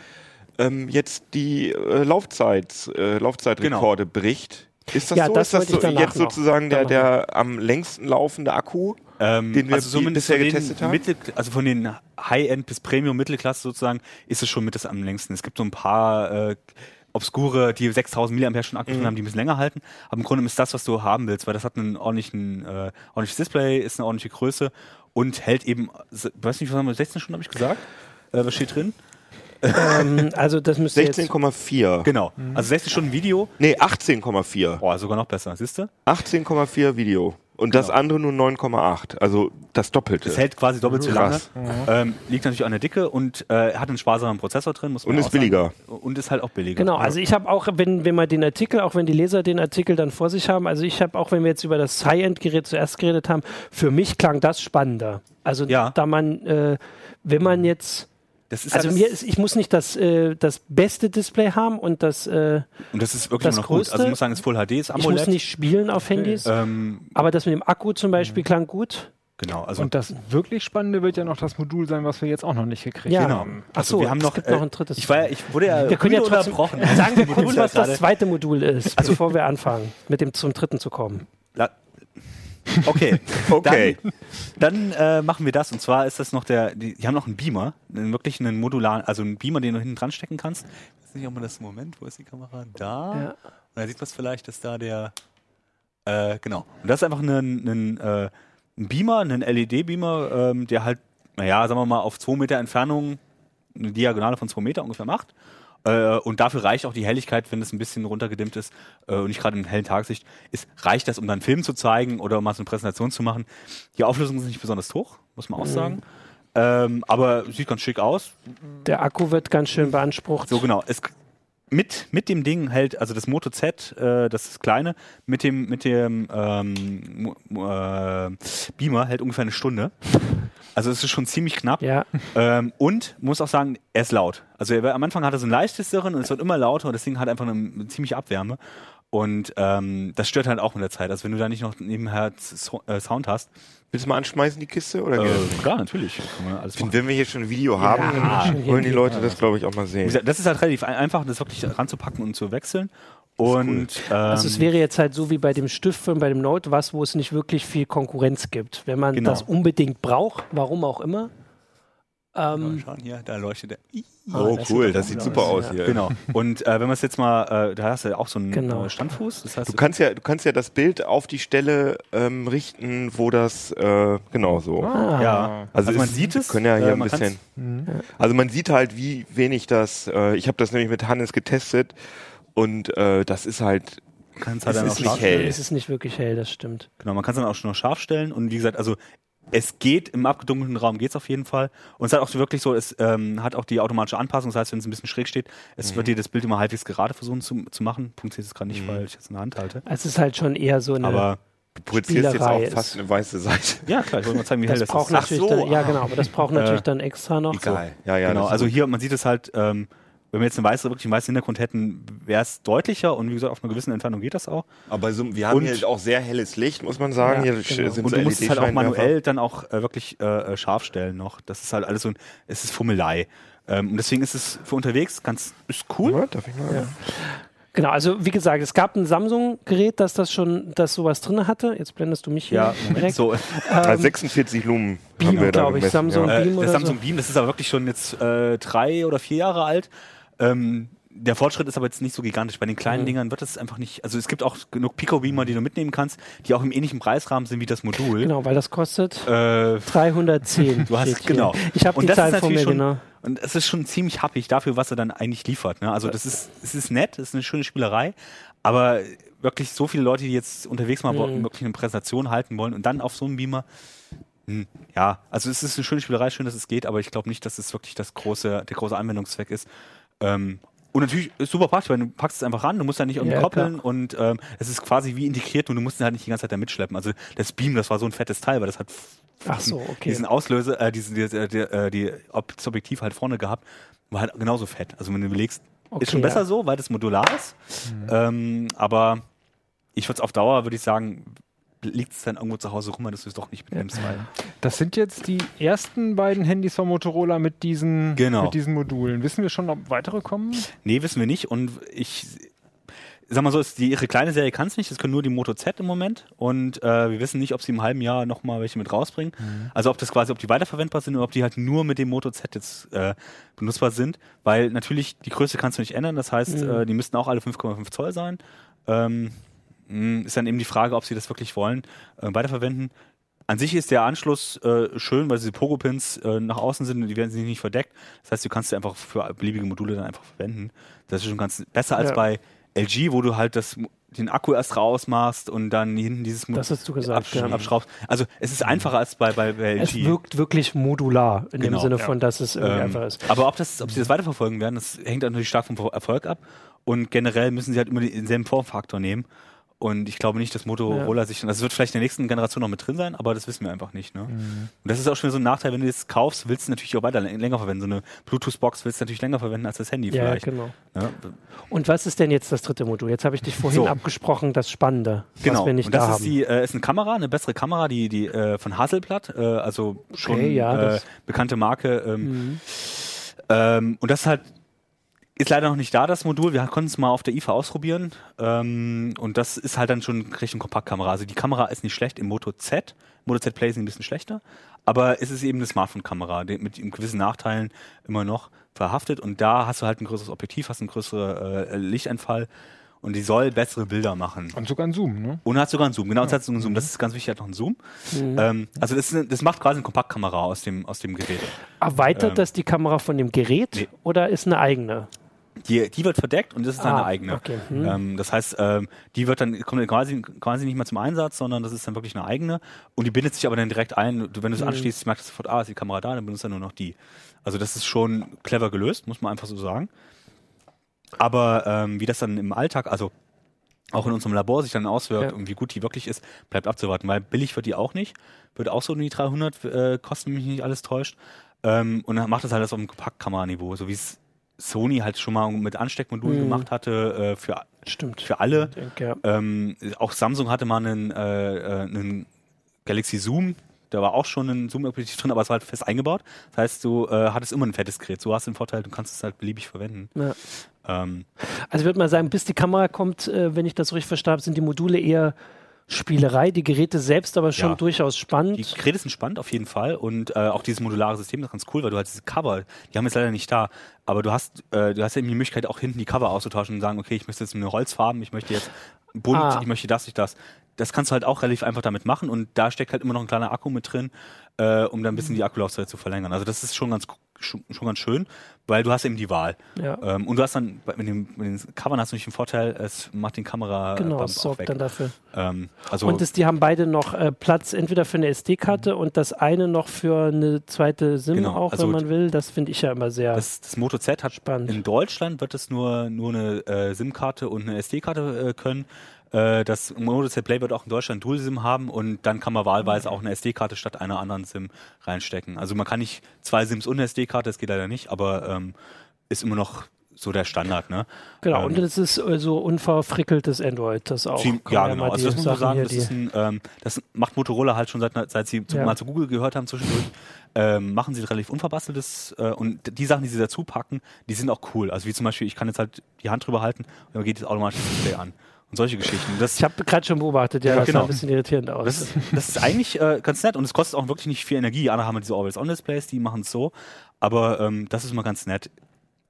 ähm, jetzt die äh, Laufzeit, äh, Laufzeitrekorde genau. bricht. Ist das ja, so? Das ist das so jetzt sozusagen der, der am längsten laufende Akku, ähm, den wir also zumindest bisher getestet haben? Mittel, also von den High-End bis Premium-Mittelklasse sozusagen ist es schon mit das am längsten. Es gibt so ein paar äh, obskure, die 6000 mAh schon Akku mhm. haben, die ein bisschen länger halten. Aber im Grunde ist das, was du haben willst, weil das hat einen ordentlichen, äh, ordentliches Display, ist eine ordentliche Größe und hält eben, weiß nicht, was haben wir, 16 Stunden habe ich gesagt? Äh, was steht drin? Ähm, also das müsste 16,4. Genau. Also 60 Stunden Video. Nee, 18,4. Boah, sogar noch besser, siehst du? 18,4 Video. Und genau. das andere nur 9,8. Also das Doppelte. Das hält quasi doppelt so lange. Ähm, liegt natürlich an der Dicke und äh, hat einen sparsamen Prozessor drin. Muss man und ist billiger. Und ist halt auch billiger. Genau, also ich habe auch, wenn, wenn man den Artikel, auch wenn die Leser den Artikel dann vor sich haben, also ich habe auch, wenn wir jetzt über das High-End-Gerät zuerst geredet haben, für mich klang das spannender. Also ja. da man, äh, wenn man jetzt also mir ist, ich muss nicht das, äh, das beste Display haben und das äh, und das ist wirklich das noch größte. gut. Also ich muss sagen, es ist Full HD, ist AMOLED. Ich muss nicht spielen auf Handys, ähm, aber das mit dem Akku zum Beispiel mhm. klang gut. Genau. Also und das wirklich Spannende wird ja noch das Modul sein, was wir jetzt auch noch nicht gekriegt ja. haben. Achso, wir haben noch, äh, noch ein drittes. Ich, war ja, ich wurde ja, wir können ja trotzdem sagen *laughs* wir kurz, was das zweite Modul ist, also, bevor wir anfangen, mit dem zum dritten zu kommen. Okay, *laughs* okay. Dann, dann äh, machen wir das. Und zwar ist das noch der, die, die haben noch einen Beamer, einen, wirklich einen modularen, also einen Beamer, den du hinten dran stecken kannst. Ich weiß nicht, ob man das Moment, wo ist die Kamera? Da. Ja. Und da sieht man es vielleicht, dass da der, äh, genau. Und das ist einfach ein, ein, äh, Beamer, ein LED-Beamer, ähm, der halt, naja, sagen wir mal, auf zwei Meter Entfernung eine Diagonale von zwei Meter ungefähr macht. Äh, und dafür reicht auch die Helligkeit, wenn es ein bisschen runtergedimmt ist äh, und nicht gerade in hellen Tagessicht ist, reicht das, um dann einen Film zu zeigen oder mal so eine Präsentation zu machen. Die Auflösung ist nicht besonders hoch, muss man auch mhm. sagen. Ähm, aber sieht ganz schick aus. Der Akku wird ganz schön beansprucht. So genau. Es, mit, mit dem Ding hält, also das Moto Z, äh, das ist kleine, mit dem, mit dem ähm, äh, Beamer hält ungefähr eine Stunde. Also es ist schon ziemlich knapp. Ja. Ähm, und muss auch sagen, er ist laut. Also er, am Anfang hat er so ein leichtes Sirren und es wird immer lauter und das Ding hat einfach eine, eine ziemliche Abwärme. Und ähm, das stört halt auch mit der Zeit. Also wenn du da nicht noch nebenher äh, Sound hast. Willst du mal anschmeißen, die Kiste? Oder äh, klar, natürlich. Find, wenn wir hier schon ein Video haben, ja, wollen die Leute das, glaube ich, auch mal sehen. Das ist halt relativ einfach, das wirklich ranzupacken und zu wechseln. Und, cool. ähm, also es wäre jetzt halt so wie bei dem Stift und bei dem Note was, wo es nicht wirklich viel Konkurrenz gibt. Wenn man genau. das unbedingt braucht, warum auch immer. Ähm, schauen hier, da leuchtet er. Oh, ah, cool, das sieht super aus, hier. Genau. Und äh, wenn man es jetzt mal, äh, da hast du ja auch so einen genau. Äh, Standfuß. Das heißt, du kannst ja, du kannst ja das Bild auf die Stelle ähm, richten, wo das äh, genau so. Ah. Ja. Also, also man ist, sieht es. Können ja hier äh, ein bisschen. Mhm. Also man sieht halt, wie wenig das. Äh, ich habe das nämlich mit Hannes getestet und äh, das ist halt Kannst halt es ist nicht hell. Es ist nicht wirklich hell, das stimmt. Genau, man kann es dann auch schon noch scharf stellen und wie gesagt, also es geht im abgedunkelten Raum geht es auf jeden Fall und es hat auch wirklich so, es ähm, hat auch die automatische Anpassung, das heißt, wenn es ein bisschen schräg steht, es mhm. wird dir das Bild immer halbwegs gerade versuchen zu, zu machen. Punkt jetzt gerade nicht, mhm. weil ich jetzt in der Hand halte. Es ist halt schon eher so eine Aber Du projizierst jetzt auch fast eine weiße Seite. Ja, klar, ich wollte mal zeigen, wie das hell das braucht ist. Natürlich so, dann, ja, ah. genau, aber das braucht *laughs* natürlich Äh, dann extra noch. Egal. Ja, ja. genau, also hier, man sieht es halt, ähm, wenn wir jetzt einen weißen, wirklich einen weißen Hintergrund hätten, wäre es deutlicher und wie gesagt, auf einer gewissen Entfernung geht das auch. Aber so, wir haben Und- hier auch sehr helles Licht, muss man sagen. Ja, hier genau. sind Und so du musst es halt auch LED-Scheinwerfer. manuell dann auch äh, wirklich äh, äh, scharf stellen noch. Das ist halt alles so ein, es ist Fummelei. Ähm, und deswegen ist es für unterwegs ganz, ist cool. Ja, darf ich mal? Genau, also wie gesagt, es gab ein Samsung-Gerät, das das schon, das sowas drin hatte. Jetzt blendest du mich hier Ja, direkt. so. Ah, 46 Lumen Beam, haben wir da glaub ich, Samsung ja. Äh, Beam das oder Samsung so? Beam, das ist aber wirklich schon jetzt äh, drei oder vier Jahre alt. Ähm, der Fortschritt ist aber jetzt nicht so gigantisch. Bei den kleinen Mhm. Dingern wird es einfach nicht. Also es gibt auch genug Pico-Beamer, die du mitnehmen kannst, die auch im ähnlichen Preisrahmen sind wie das Modul. Genau, weil das kostet Äh, 310. *laughs* Du hast genau. Ich habe die das Zahl vor mir, schon- genau. Und es ist schon ziemlich happig dafür, was er dann eigentlich liefert. Ne? Also das ist, es ist nett, es ist eine schöne Spielerei, aber wirklich so viele Leute, die jetzt unterwegs mal Mhm. wirklich eine Präsentation halten wollen und dann auf so einem Beamer, hm, ja, also es ist eine schöne Spielerei, schön, dass es geht, aber ich glaube nicht, dass es wirklich das große, der große Anwendungszweck ist. Ähm, und natürlich ist super praktisch, weil du packst es einfach ran, du musst ja nicht irgendwie Ja, koppeln und ähm, es ist quasi wie integriert und du musst ihn halt nicht die ganze Zeit da mitschleppen. Also das Beam, das war so ein fettes Teil, weil das hat Ach so, okay. diesen Auslöser, äh, diesen, die, die, die, die, Ob- das Objektiv halt vorne gehabt, war halt genauso fett. Also wenn du überlegst, Okay, ist schon ja. besser so, weil das modular ist. Ähm, aber ich würde es auf Dauer, würde ich sagen, liegt es dann irgendwo zu Hause rum, dass du es doch nicht mitnimmst. Weil Das sind jetzt die ersten beiden Handys von Motorola mit diesen, Genau. mit diesen Modulen. Wissen wir schon, ob weitere kommen? Nee, wissen wir nicht. Und ich sag mal so, ist die, ihre kleine Serie kann es nicht. Das können nur die Moto Z im Moment. Und äh, wir wissen nicht, ob sie im halben Jahr nochmal welche mit rausbringen. Also ob das quasi, ob die weiterverwendbar sind oder ob die halt nur mit dem Moto Z jetzt äh, benutzbar sind. Weil natürlich die Größe kannst du nicht ändern. Das heißt, äh, die müssten auch alle 5,5 Zoll sein. Ähm, ist dann eben die Frage, ob sie das wirklich wollen, äh, weiterverwenden. An sich ist der Anschluss äh, schön, weil diese Pogo-Pins äh, nach außen sind und die werden sich nicht verdeckt. Das heißt, du kannst sie einfach für beliebige Module dann einfach verwenden. Das ist schon ganz besser als Ja. bei LG, wo du halt das, den Akku erst rausmachst und dann hinten dieses Mo- Das hast du gesagt, absch ja. abschraubst. Also es ist einfacher als bei, bei, bei LG. Es wirkt wirklich modular in Genau, dem Sinne ja. von, dass es irgendwie Ähm, einfach ist. aber ob, das, ob sie das weiterverfolgen werden, das hängt natürlich stark vom Erfolg ab. Und generell müssen sie halt immer denselben Formfaktor nehmen. Und ich glaube nicht, dass Motorola sich, das wird vielleicht in der nächsten Generation noch mit drin sein, aber das wissen wir einfach nicht. Ne? Und das ist auch schon so ein Nachteil, wenn du das kaufst, willst du natürlich auch weiter läng- länger verwenden. So eine Bluetooth-Box willst du natürlich länger verwenden als das Handy Ja, vielleicht. genau. Ne? Und was ist denn jetzt das dritte Modul? Jetzt habe ich dich vorhin So. abgesprochen, das Spannende, Genau. was wir nicht und das da ist haben. die äh, ist eine Kamera, eine bessere Kamera, die die äh, von Hasselblatt, äh, also schon Okay, ja, äh, bekannte Marke. Ähm, Mhm. ähm, und das ist halt ist leider noch nicht da, das Modul. Wir konnten es mal auf der IFA ausprobieren. Ähm, und das ist halt dann schon Richtung Kompaktkamera. Also die Kamera ist nicht schlecht im Moto Z. Moto Z Play ist ein bisschen schlechter. Aber es ist eben eine Smartphone-Kamera, die mit gewissen Nachteilen immer noch verhaftet. Und da hast du halt ein größeres Objektiv, hast einen größeren äh, Lichteinfall. Und die soll bessere Bilder machen. Und sogar ein Zoom, ne? Und hat sogar einen Zoom. Genau, es hat sogar einen Zoom. Das ist ganz wichtig, hat noch einen Zoom. Ähm, also das, ist eine, das macht quasi eine Kompaktkamera aus dem, aus dem Gerät. Erweitert ähm, das die Kamera von dem Gerät nee. oder ist eine eigene? Die, die wird verdeckt und das ist Ah, eine eigene. okay. Hm. Ähm, das heißt, ähm, die wird dann kommt quasi, quasi nicht mehr zum Einsatz, sondern das ist dann wirklich eine eigene. Und die bindet sich aber dann direkt ein. Du, wenn du es anschließt, merkst du sofort, ah, ist die Kamera da, dann benutzt er nur noch die. Also das ist schon clever gelöst, muss man einfach so sagen. Aber ähm, wie das dann im Alltag, also auch in unserem Labor sich dann auswirkt Ja. und wie gut die wirklich ist, bleibt abzuwarten, weil billig wird die auch nicht. Wird auch so um die 300 äh, kosten, wenn mich nicht alles täuscht. Ähm, und dann macht das halt das auf dem Kompaktkamera-Niveau, so wie es Sony halt schon mal mit Ansteckmodulen Mhm. gemacht hatte äh, für, Stimmt. für alle. Denke, ja. Ähm, auch Samsung hatte mal einen, äh, äh, einen Galaxy Zoom, da war auch schon ein Zoom-Objektiv drin, aber es war halt fest eingebaut. Das heißt, du äh, hattest immer ein fettes Gerät. So hast du den Vorteil, du kannst es halt beliebig verwenden. Ja. Ähm, Also ich würde mal sagen, bis die Kamera kommt, äh, wenn ich das so richtig verstanden habe, sind die Module eher Spielerei, die Geräte selbst aber schon Ja. durchaus spannend. Die Geräte sind spannend auf jeden Fall und äh, auch dieses modulare System ist ganz cool, weil du halt diese Cover, die haben wir jetzt leider nicht da, aber du hast, äh, du hast eben die Möglichkeit auch hinten die Cover auszutauschen und sagen, okay, ich möchte jetzt eine Holzfarben, ich möchte jetzt bunt, Ah. ich möchte das, ich das. Das kannst du halt auch relativ einfach damit machen und da steckt halt immer noch ein kleiner Akku mit drin, äh, um dann ein bisschen die Akkulaufzeit zu verlängern. Also das ist schon ganz schon, schon ganz schön, weil du hast eben die Wahl. Ja. Ähm, und du hast dann mit, dem, mit den Covern hast du nicht den Vorteil, es macht den Kamera genau, Bump es sorgt dann dafür. Ähm, also und das, die haben beide noch äh, Platz entweder für eine SD-Karte und das eine noch für eine zweite SIM Genau, auch, also wenn man will. Das finde ich ja immer sehr Das, das Moto Z hat spannend. in Deutschland wird es nur, nur eine äh, SIM-Karte und eine SD-Karte äh, können. Äh, das Modus Play wird auch in Deutschland Dual-SIM haben und dann kann man wahlweise auch eine SD-Karte statt einer anderen SIM reinstecken. Also man kann nicht zwei SIMs und eine SD-Karte, das geht leider nicht, aber ähm, ist immer noch so der Standard, ne? Genau, ähm, und es ist so also unverfrickeltes Android, das auch. Ja, genau. Also das muss man sagen, das, ein, ähm, das, macht Motorola halt schon seit, seit sie ja. mal zu Google gehört haben zwischendurch. Ähm, machen sie relativ unverbasteltes äh, und die Sachen, die sie dazu packen, die sind auch cool. Also wie zum Beispiel, ich kann jetzt halt die Hand drüber halten und dann geht jetzt automatisch das Display an und solche Geschichten. Das, ich habe gerade schon beobachtet, ja, ja das genau. sah ein bisschen irritierend aus. Das ist, das ist eigentlich äh, ganz nett und es kostet auch wirklich nicht viel Energie. Andere haben diese Always-On-Displays, die machen es so, aber ähm, das ist immer ganz nett.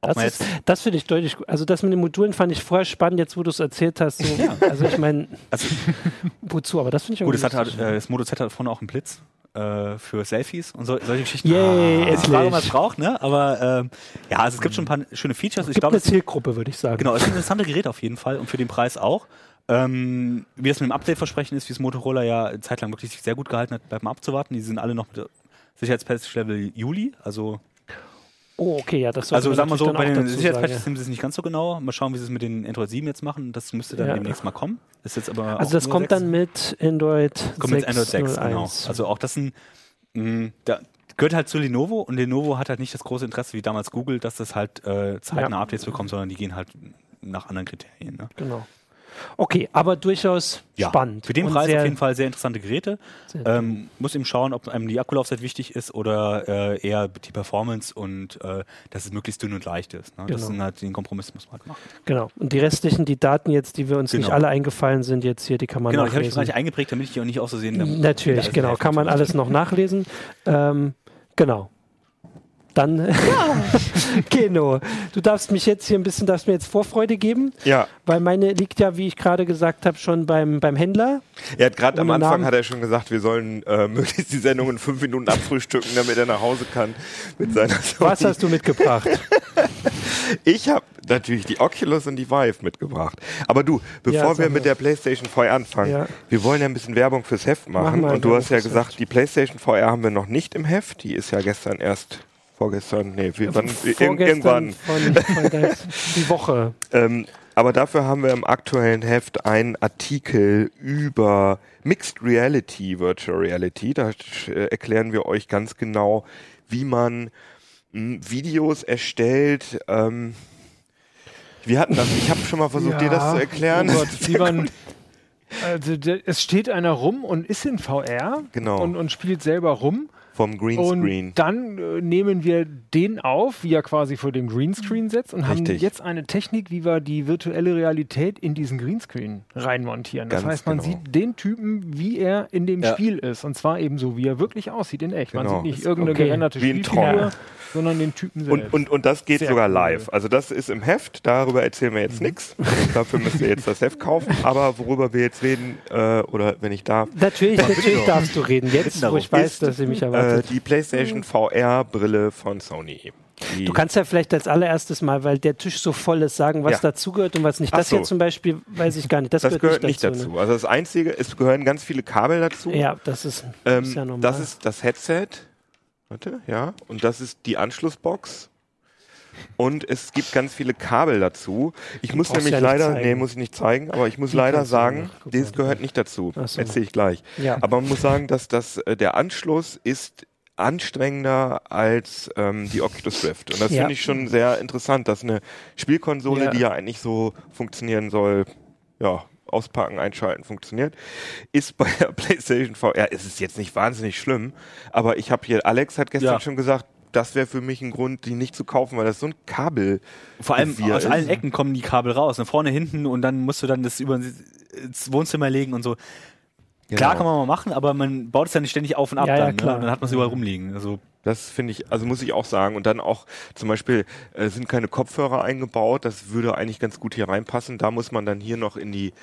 Das, das finde ich deutlich gut. Also das mit den Modulen fand ich vorher spannend, jetzt wo du es erzählt hast. So, ja. Also ich meine, also, *laughs* wozu? Aber das finde ich gut. Das, hat halt, äh, das Modus hat vorne auch einen Blitz äh, für Selfies und so, solche Geschichten. Yay, ah, ist klar, was braucht, ne? Aber ähm, ja, also es gibt schon ein paar schöne Features. Es gibt glaub, eine Zielgruppe, würde ich sagen. Genau, es ist ein interessantes Gerät auf jeden Fall und für den Preis auch. Ähm, wie das mit dem Update-Versprechen ist, wie es Motorola ja zeitlang wirklich sehr gut gehalten hat, bleibt mal abzuwarten. Die sind alle noch mit Sicherheitspatch Level Juli, also Oh, okay, ja, das Also sagen wir so, bei den Sicherheitspatches sind sie es nicht ganz so genau. Mal schauen, wie sie es mit den Android 7 jetzt machen. Das müsste dann ja. demnächst mal kommen. Ist jetzt aber also das kommt 6. dann mit Android kommt 6. Mit Android 6, genau. Also auch das ein, mh, mm, da gehört halt zu Lenovo und Lenovo hat halt nicht das große Interesse wie damals Google, dass das halt äh, zeitnah ja. Updates bekommt, sondern die gehen halt nach anderen Kriterien. Ne? Genau. Okay, aber durchaus ja, spannend. Für den Preis auf jeden Fall sehr interessante Geräte. Sehr ähm, muss eben schauen, ob einem die Akkulaufzeit wichtig ist oder äh, eher die Performance und äh, dass es möglichst dünn und leicht ist. Ne? Genau. Das sind halt den Kompromiss muss man halt machen. Genau. Und die restlichen, die Daten jetzt, die wir uns genau. nicht alle eingefallen sind, jetzt hier, die kann man genau, nachlesen. Genau, ich habe ich eingeprägt, damit ich die auch nicht auch so sehen. Natürlich, genau. Kann man alles noch nachlesen. Ähm, genau dann ja. *laughs* genau. Du darfst mich jetzt hier ein bisschen, darfst mir jetzt Vorfreude geben. Ja. Weil meine liegt ja, wie ich gerade gesagt habe, schon beim, beim Händler. Er hat gerade am Anfang Namen. hat er schon gesagt, wir sollen äh, *laughs* möglichst die Sendung in fünf Minuten abfrühstücken, damit er nach Hause kann mit seiner *laughs* Sony. Was hast du mitgebracht? ich habe natürlich die Oculus und die Vive mitgebracht. Aber du, bevor ja, wir mit der PlayStation VR anfangen, ja. wir wollen ja ein bisschen Werbung fürs Heft machen. Mach und du hast ja gesagt, die PlayStation VR haben wir noch nicht im Heft. Die ist ja gestern erst vorgestern, nee, wie, wann, irgendwann. Von, von *laughs* die Woche. ähm, aber dafür haben wir im aktuellen Heft einen Artikel über Mixed Reality, Virtual Reality. Da äh, erklären wir euch ganz genau, wie man mh, hm, Videos erstellt. Ähm, wir hatten das. Ich habe schon mal versucht, ja, dir das zu erklären. Oh Gott, wie man *laughs* also, es steht einer rum und ist in VR genau. und, und spielt selber rum vom Greenscreen. Und dann äh, nehmen wir den auf, wie er quasi vor dem Greenscreen sitzt und Richtig. haben jetzt eine Technik, wie wir die virtuelle Realität in diesen Greenscreen reinmontieren. Das Ganz heißt, man genau. sieht den Typen, wie er in dem ja. Spiel ist. Und zwar eben so, wie er wirklich aussieht in echt. Genau. Man sieht nicht irgendeine okay. gerenderte Spielfigur, sondern den Typen selbst. Und, und, und das geht Sehr sogar cool. live. Also das ist im Heft, darüber erzählen wir jetzt mhm. nichts. Dafür müsst ihr jetzt das Heft kaufen. Aber worüber wir jetzt reden, äh, oder wenn ich darf. Natürlich, natürlich darfst du reden. Jetzt, wo ich weiß, dass ihr mich erwartet. Äh, die PlayStation mhm. VR-Brille von Sony. Die du kannst ja vielleicht als allererstes mal, weil der Tisch so voll ist, sagen, was ja. dazugehört und was nicht. Das so. hier zum Beispiel weiß ich gar nicht. Das, das gehört, gehört, nicht dazu. dazu. Ne? Also das Einzige, es gehören ganz viele Kabel dazu. Ja, das ist, ähm, ist ja normal. Das ist das Headset. Warte, ja. Und das ist die Anschlussbox. Und es gibt ganz viele Kabel dazu. Ich muss nämlich ja leider, nee, muss ich nicht zeigen, aber ich muss die leider sagen, das gehört nicht dazu. So. Erzähle ich gleich. Ja. Aber man muss sagen, dass das, äh, der Anschluss ist anstrengender als ähm, die Oculus Rift. Und das ja. finde ich schon sehr interessant, dass eine Spielkonsole, ja. die ja eigentlich so funktionieren soll, ja, auspacken, einschalten funktioniert, ist bei der *laughs* PlayStation VR, ist es jetzt nicht wahnsinnig schlimm, aber ich habe hier, Alex hat gestern ja. schon gesagt, das wäre für mich ein Grund, die nicht zu kaufen, weil das so ein Kabel Vor allem aus ist. allen Ecken kommen die Kabel raus, ne? vorne, hinten und dann musst du dann das über ins Wohnzimmer legen und so. Genau. Klar kann man mal machen, aber man baut es ja nicht ständig auf und ab ja, dann. Ja, klar. Ne? Dann hat man es überall rumliegen. Also das finde ich, also muss ich auch sagen. Und dann auch zum Beispiel äh, sind keine Kopfhörer eingebaut. Das würde eigentlich ganz gut hier reinpassen. Da muss man dann hier noch in die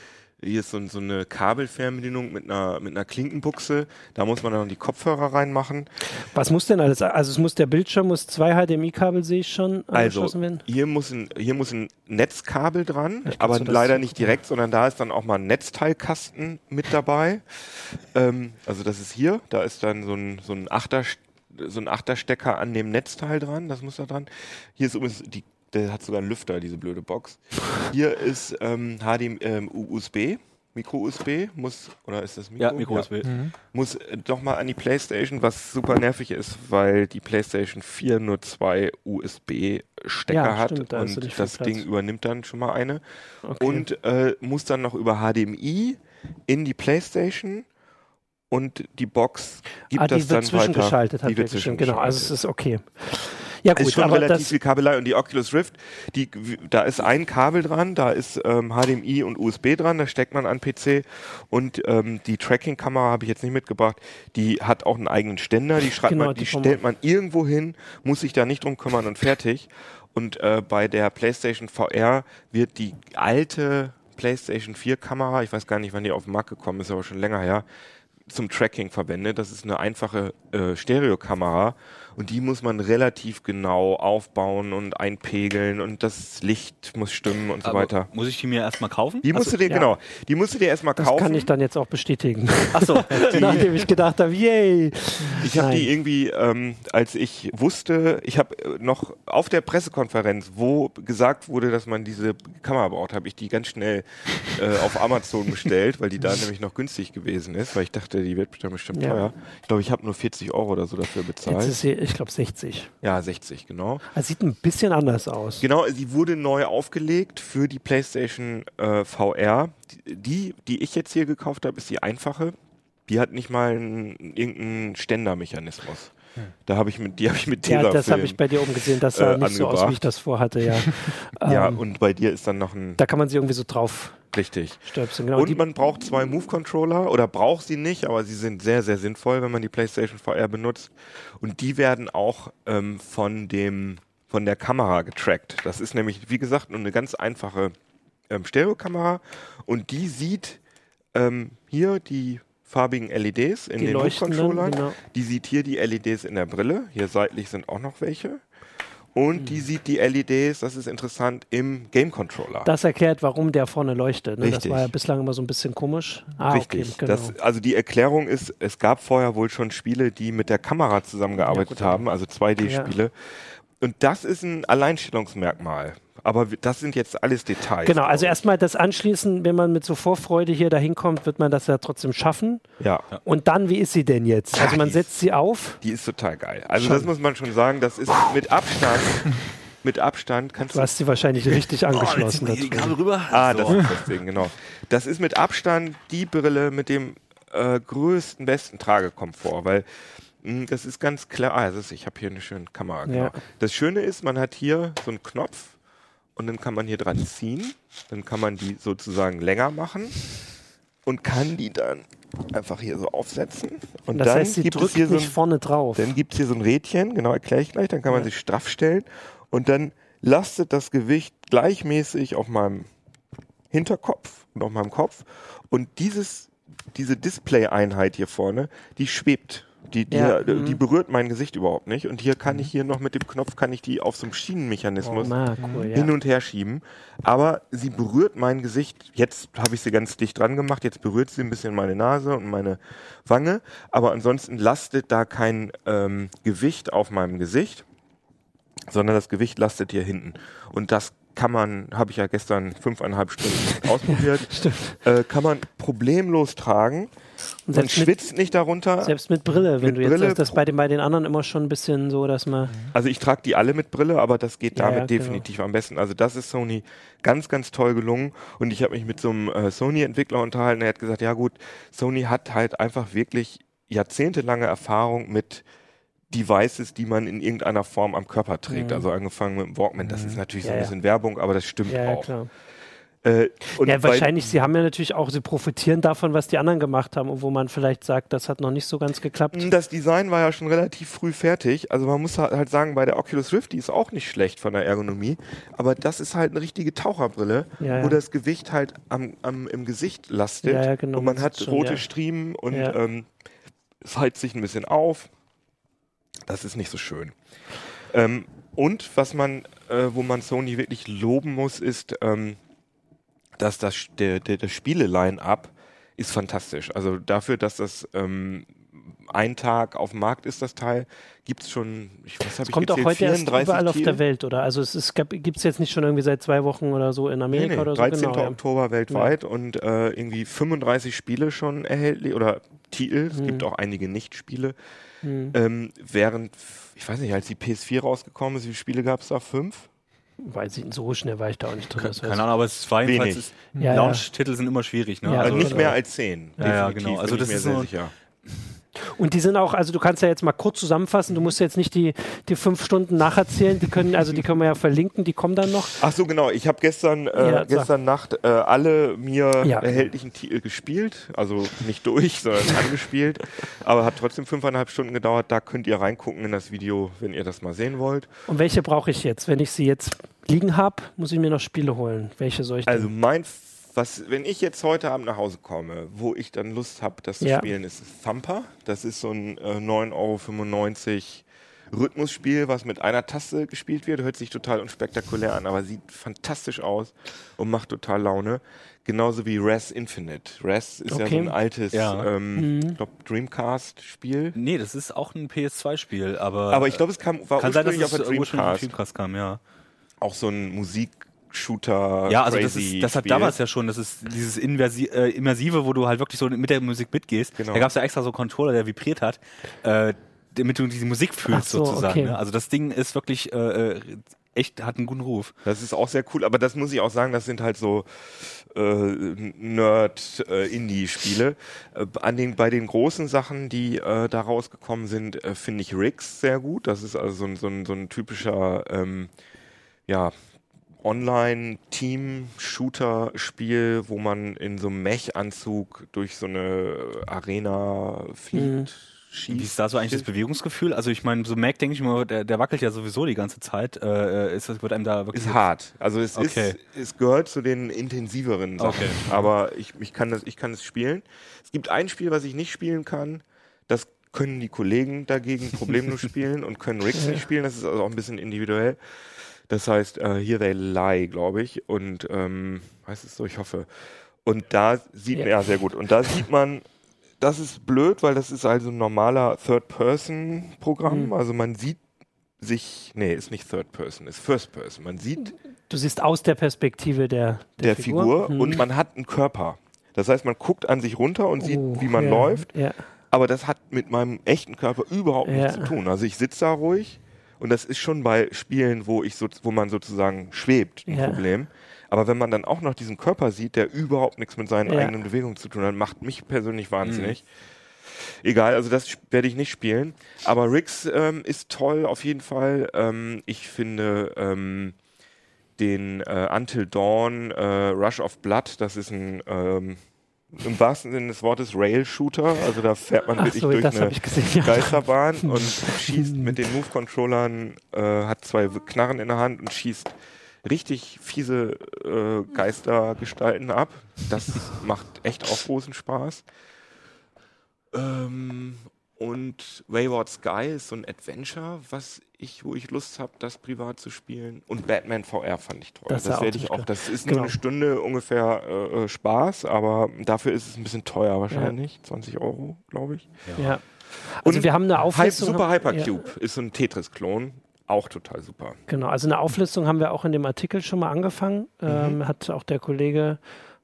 hier ist so, so eine Kabelfernbedienung mit einer, mit einer Klinkenbuchse. Da muss man dann die Kopfhörer reinmachen. Was muss denn alles? Also es muss der Bildschirm muss zwei HDMI-Kabel sehe ich schon also werden. Hier muss ein hier muss ein Netzkabel dran, aber leider nicht direkt, sondern da ist dann auch mal ein Netzteilkasten mit dabei. ähm, also das ist hier. Da ist dann so ein so ein Achter so ein Achterstecker an dem Netzteil dran. Das muss da dran. Hier ist übrigens die der hat sogar einen Lüfter, diese blöde Box. Hier ist ähm, HDMI, ähm, USB. Micro-USB muss, oder ist das Mikro? Ja, Micro-USB. Ja. Mhm. Muss äh, doch mal an die Playstation, was super nervig ist, weil die Playstation 4 nur zwei USB-Stecker ja, hat stimmt, da und das Ding übernimmt dann schon mal eine. Okay. Und äh, muss dann noch über HDMI in die Playstation und die Box gibt ah, das dann weiter. Die wird zwischengeschaltet. Genau, also es ist okay. Ja, gut, ist schon relativ viel Kabelei und die Oculus Rift, die, da ist ein Kabel dran, da ist ähm, HDMI und USB dran, da steckt man an PC und ähm, die Tracking-Kamera habe ich jetzt nicht mitgebracht, die hat auch einen eigenen Ständer, die, genau, man, die, die stellt man irgendwo hin, muss sich da nicht drum kümmern und fertig. Und äh, bei der PlayStation VR wird die alte PlayStation 4 Kamera, ich weiß gar nicht, wann die auf den Markt gekommen ist, aber schon länger her, zum Tracking verwendet. Das ist eine einfache äh, Stereokamera und die muss man relativ genau aufbauen und einpegeln und das Licht muss stimmen und so Aber weiter. Muss ich die mir erstmal kaufen? Die musst also, du dir, ja. genau, die musst du dir erstmal kaufen. Das kann ich dann jetzt auch bestätigen. Achso. *laughs* Nachdem ich gedacht habe, yay. Ich habe die irgendwie, ähm, als ich wusste, ich habe äh, noch auf der Pressekonferenz, wo gesagt wurde, dass man diese Kamera braucht, habe ich die ganz schnell äh, auf Amazon *laughs* bestellt, weil die da nämlich noch günstig gewesen ist, weil ich dachte, die wird bestimmt, bestimmt ja. teuer. Ich glaube, ich habe nur 40 Euro oder so dafür bezahlt. Jetzt ist sie, ich glaube 60. Ja, 60, genau. Das sieht ein bisschen anders aus. Genau, sie wurde neu aufgelegt für die PlayStation äh, VR. Die, die ich jetzt hier gekauft habe, ist die einfache. Die hat nicht mal einen, irgendeinen Ständermechanismus. Da habe ich mit, die habe ich mit Ja, das habe ich bei dir umgesehen. Das sah äh, nicht so aus, wie ich das vorhatte, ja. *laughs* ja, ähm, und bei dir ist dann noch ein. Da kann man sie irgendwie so drauf Richtig. Stöpseln, genau. Und man braucht zwei Move-Controller oder braucht sie nicht, aber sie sind sehr, sehr sinnvoll, wenn man die PlayStation VR benutzt. Und die werden auch ähm, von dem von der Kamera getrackt. Das ist nämlich, wie gesagt, nur eine ganz einfache ähm, Stereokamera und die sieht ähm, hier die farbigen LEDs in die den Move-Controllern. Genau. Die sieht hier die LEDs in der Brille. Hier seitlich sind auch noch welche. Und die sieht die LEDs, das ist interessant, im Game Controller. Das erklärt, warum der vorne leuchtet. Ne? Das war ja bislang immer so ein bisschen komisch. Ah, Richtig. Okay, genau. das, also die Erklärung ist, es gab vorher wohl schon Spiele, die mit der Kamera zusammengearbeitet ja, haben, also 2D-Spiele. Ja. Und das ist ein Alleinstellungsmerkmal. Aber das sind jetzt alles Details. Genau, also erstmal das Anschließen, wenn man mit so Vorfreude hier dahin kommt, wird man das ja trotzdem schaffen. Ja. Und dann, wie ist sie denn jetzt? Also man setzt sie auf. Die ist total geil. Also schon. das muss man schon sagen, das ist mit Abstand. *laughs* mit Abstand kannst du. Du hast sie wahrscheinlich *laughs* richtig angeschlossen. Oh, die Kabel rüber. Ah, so. das ist das Ding, genau. Das ist mit Abstand die Brille mit dem äh, größten, besten Tragekomfort, weil mh, hm, das ist ganz klar. Ah, ist, ich habe hier eine schöne Kamera. Genau. Ja. Das Schöne ist, man hat hier so einen Knopf und dann kann man hier dran ziehen. Dann kann man die sozusagen länger machen und kann die dann einfach hier so aufsetzen. Und das dann heißt, gibt es hier so ein, vorne drauf. Dann gibt es hier so ein Rädchen, genau erkläre ich gleich, dann kann man ja. sich straff stellen und dann lastet das Gewicht gleichmäßig auf meinem Hinterkopf und auf meinem Kopf und dieses, diese Display-Einheit hier vorne, die schwebt die, die, ja, die, die, mhm. berührt mein Gesicht überhaupt nicht. Und hier kann ich mhm. hier noch mit dem Knopf, kann ich die auf so einem Schienenmechanismus oh, na, cool, hin ja. und her schieben. Aber sie berührt mein Gesicht. Jetzt habe ich sie ganz dicht dran gemacht. Jetzt berührt sie ein bisschen meine Nase und meine Wange. Aber ansonsten lastet da kein ähm, Gewicht auf meinem Gesicht, sondern das Gewicht lastet hier hinten. Und das kann man, habe ich ja gestern fünfeinhalb Stunden *laughs* ausprobiert, äh, kann man problemlos tragen. Und man schwitzt mit, nicht darunter. Selbst mit Brille, wenn mit du jetzt Brille, sagst, das bei den, bei den anderen immer schon ein bisschen so, dass man. Also ich trage die alle mit Brille, aber das geht damit ja, genau. definitiv am besten. Also das ist Sony ganz, ganz toll gelungen. Und ich habe mich mit so einem äh, Sony-Entwickler unterhalten, der hat gesagt, ja gut, Sony hat halt einfach wirklich jahrzehntelange Erfahrung mit Devices, die man in irgendeiner Form am Körper trägt. Mhm. Also angefangen mit dem Walkman, das ist mhm. natürlich ja, so ein bisschen ja. Werbung, aber das stimmt ja, auch. Klar. Äh, ja, wahrscheinlich, sie haben ja natürlich auch, sie profitieren davon, was die anderen gemacht haben und wo man vielleicht sagt, das hat noch nicht so ganz geklappt. Das Design war ja schon relativ früh fertig. Also man muss halt sagen, bei der Oculus Rift, die ist auch nicht schlecht von der Ergonomie, aber das ist halt eine richtige Taucherbrille, ja, ja. wo das Gewicht halt am, am, im Gesicht lastet ja, genau, und man hat schon, rote Striemen und ähm, es heizt sich ein bisschen auf. Das ist nicht so schön. Ähm, und was man, äh, wo man Sony wirklich loben muss, ist, ähm, dass das der, der, das Spiele-Line-Up ist fantastisch. Also dafür, dass das ähm, ein Tag auf dem Markt ist das Teil. Gibt es schon, ich weiß, habe ich kommt gezählt, auch heute erst überall Titel? auf der Welt, oder? Also es gibt es jetzt nicht schon irgendwie seit zwei Wochen oder so in Amerika nee, nee, oder so? 13. Genau, Oktober ja. weltweit ja. und äh, irgendwie 35 Spiele schon erhältlich oder Titel. Es hm. gibt auch einige Nicht-Spiele. Hm. Ähm, während, ich weiß nicht, als die PS4 rausgekommen ist, wie viele Spiele gab es da? Fünf? Weiß ich, so schnell war ich da auch nicht drin. Keine Ahnung, aber es war jedenfalls, ja, Launch-Titel sind immer schwierig. Ne? Ja, also nicht mehr als zehn. Ja, ja genau. Also das ist so, sicher. Und die sind auch, also du kannst ja jetzt mal kurz zusammenfassen, du musst jetzt nicht die, die fünf Stunden nacherzählen, die können, also die können wir ja verlinken, die kommen dann noch. Ach so, genau. Ich habe gestern, äh, ja, gestern Nacht äh, alle mir ja. erhältlichen Titel gespielt, also nicht durch, *laughs* sondern angespielt, aber hat trotzdem fünfeinhalb Stunden gedauert. Da könnt ihr reingucken in das Video, wenn ihr das mal sehen wollt. Und welche brauche ich jetzt? Wenn ich sie jetzt liegen habe, muss ich mir noch Spiele holen. Welche soll ich denn? Also mein was, wenn ich jetzt heute Abend nach Hause komme, wo ich dann Lust habe, das zu ja. spielen, ist Thumper. Das ist so ein äh, 9,95 Euro Rhythmusspiel, was mit einer Taste gespielt wird. Hört sich total unspektakulär an, aber sieht fantastisch aus und macht total Laune. Genauso wie Res Infinite. Res ist okay. ja so ein altes ja. Ähm, mhm. Dreamcast-Spiel. Nee, das ist auch ein PS2-Spiel, aber. Aber ich glaube, es kam, war kann sein, dass es auf der Dreamcast. Dreamcast kam, ja. Auch so ein Musik Shooter. Ja, also das, ist, das hat damals ja schon, das ist dieses Inversi äh, Immersive, wo du halt wirklich so mit der Musik mitgehst. Genau. Da gab es ja extra so einen Controller, der vibriert hat, äh, damit du diese Musik fühlst so, sozusagen. Okay. Ne? Also das Ding ist wirklich äh, äh, echt, hat einen guten Ruf. Das ist auch sehr cool, aber das muss ich auch sagen, das sind halt so äh, Nerd-Indie-Spiele. Äh, an den, bei den großen Sachen, die äh, da rausgekommen sind, äh, finde ich Riggs sehr gut. Das ist also so ein, so ein, so ein typischer ähm, ja, Online-Team-Shooter-Spiel, wo man in so einem Mech-Anzug durch so eine Arena fliegt. Mhm. Schießt. Wie ist da so eigentlich das Bewegungsgefühl? Also ich meine, so Mac denke ich immer, der, der, wackelt ja sowieso die ganze Zeit. Äh, ist das wird einem da wirklich ist hart. Also es okay. ist, es gehört zu den intensiveren Sachen. Okay. Aber ich, ich kann das, ich kann es spielen. Es gibt ein Spiel, was ich nicht spielen kann. Das können die Kollegen dagegen problemlos spielen und können Rigs *laughs* nicht spielen. Das ist also auch ein bisschen individuell. Das heißt, uh, Here They Lie, glaube ich. Und ähm, heißt es so, ich hoffe. Und da sieht man, ja. ja, sehr gut. Und da sieht man, das ist blöd, weil das ist also ein normaler Third-Person-Programm. Mhm. Also man sieht sich, nee, ist nicht Third Person, ist First Person. Man sieht. Du siehst aus der Perspektive der, der, der Figur, Figur mhm. und man hat einen Körper. Das heißt, man guckt an sich runter und sieht, oh, wie man ja, läuft. Ja. Aber das hat mit meinem echten Körper überhaupt nichts zu tun. Also ich sitze da ruhig und das ist schon bei Spielen, wo ich so, wo man sozusagen schwebt, ein ja. Problem. Aber wenn man dann auch noch diesen Körper sieht, der überhaupt nichts mit seinen ja. eigenen Bewegungen zu tun hat, macht mich persönlich wahnsinnig. Mhm. Egal, also das werde ich nicht spielen. Aber Rix ähm, ist toll auf jeden Fall. Ähm, ich finde ähm, den äh, Until Dawn äh, Rush of Blood, das ist ein ähm, im wahrsten Sinne des Wortes Rail-Shooter. Also da fährt man wirklich so, durch eine gesehen, ja. Geisterbahn *laughs* und schießt mit den Move-Controllern, äh, hat zwei Knarren in der Hand und schießt richtig fiese äh, Geistergestalten ab. Das macht echt auch großen Spaß. Ähm, und Wayward Sky ist so ein Adventure, was ich, wo ich Lust habe, das privat zu spielen. Und Batman VR fand ich toll. Das, das werde ich auch. Das ist genau. nur eine Stunde ungefähr äh, äh, Spaß, aber dafür ist es ein bisschen teuer wahrscheinlich. Ja. 20 Euro, glaube ich. Ja. ja. Also und wir haben eine Auflistung. Super Hypercube ja. ist so ein Tetris-Klon. Auch total super. Genau, also eine Auflistung haben wir auch in dem Artikel schon mal angefangen. Mhm. Ähm, hat auch der Kollege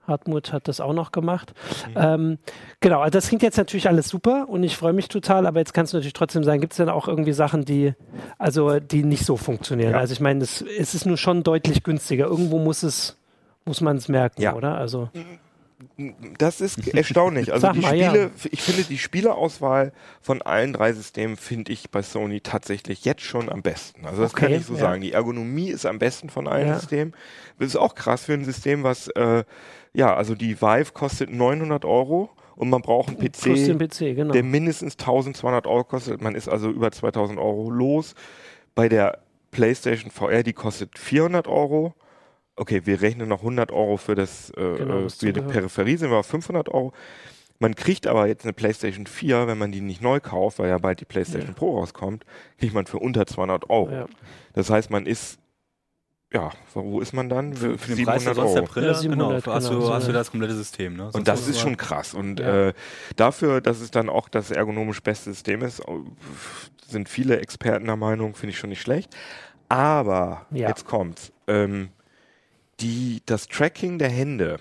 Hartmut hat das auch noch gemacht. Mhm. Ähm, genau, also das klingt jetzt natürlich alles super und ich freue mich total, aber jetzt kannst du natürlich trotzdem sagen, gibt es denn auch irgendwie Sachen, die, also die nicht so funktionieren? Ja. Also ich meine, es ist nur schon deutlich günstiger. Irgendwo muss es, muss man es merken, ja. oder? Also das ist *laughs* erstaunlich. Also die Spiele, ja. ich finde die Spieleauswahl von allen drei Systemen finde ich bei Sony tatsächlich jetzt schon am besten. Also das okay, kann ich so ja. sagen. Die Ergonomie ist am besten von allen ja. Systemen. Das ist auch krass für ein System, was äh, ja, also die Vive kostet 900 Euro und man braucht einen PC, PC genau. der mindestens 1200 Euro kostet. Man ist also über 2000 Euro los. Bei der PlayStation VR, die kostet 400 Euro. Okay, wir rechnen noch 100 Euro für das, äh, genau, das für die Peripherie, sind wir auf 500 Euro. Man kriegt aber jetzt eine PlayStation 4, wenn man die nicht neu kauft, weil ja bald die PlayStation ja. Pro rauskommt, kriegt man für unter 200 Euro. Ja. Das heißt, man ist ja, wo ist man dann? Für, für den Preis der Euro. Der Brille, ja, 700, genau, hast, du, genau, hast du das komplette System. Ne? Und das ist schon krass. Und ja. äh, dafür, dass es dann auch das ergonomisch beste System ist, sind viele Experten der Meinung, finde ich schon nicht schlecht. Aber, ja. jetzt kommt's, ähm, die, das Tracking der Hände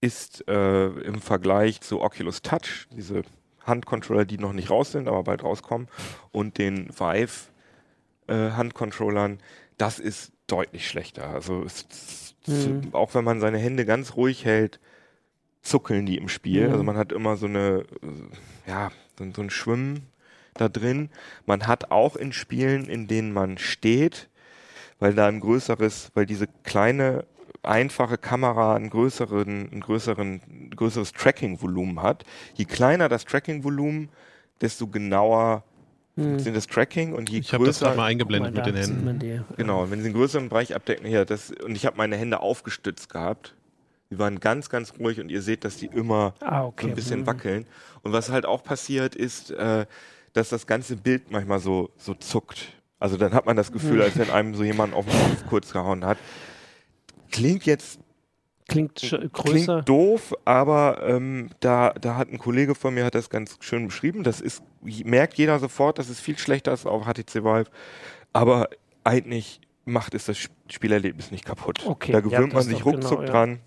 ist äh, im Vergleich zu Oculus Touch, diese Handcontroller, die noch nicht raus sind, aber bald rauskommen, und den Vive äh, Handcontrollern, das ist deutlich schlechter. Also es, mhm. auch wenn man seine Hände ganz ruhig hält, zuckeln die im Spiel. Mhm. Also man hat immer so eine, ja, so, so ein Schwimmen da drin. Man hat auch in Spielen, in denen man steht, weil da ein größeres, weil diese kleine einfache Kamera einen größeren, ein größeren, ein größeres Tracking-Volumen hat. Je kleiner das Tracking-Volumen, desto genauer hm. sind das Tracking und je ich größer. Ich habe das gerade mal eingeblendet mal, mit den Händen. Genau, wenn sie einen größeren Bereich abdecken, hier, das, und ich habe meine Hände aufgestützt gehabt. Die waren ganz, ganz ruhig und ihr seht, dass die immer ah, okay. so ein bisschen hm. wackeln. Und was halt auch passiert ist, äh, dass das ganze Bild manchmal so, so zuckt. Also dann hat man das Gefühl, hm. als wenn einem so jemand auf den Kopf kurz gehauen hat. Klingt jetzt Klingt größer. Klingt doof, aber ähm, da, da hat ein Kollege von mir hat das ganz schön beschrieben. Das ist, merkt jeder sofort, das ist viel schlechter als auf HTC Vive. Aber eigentlich macht es das Spielerlebnis nicht kaputt. Okay, da gewöhnt ja, man sich ruckzuck genau, dran.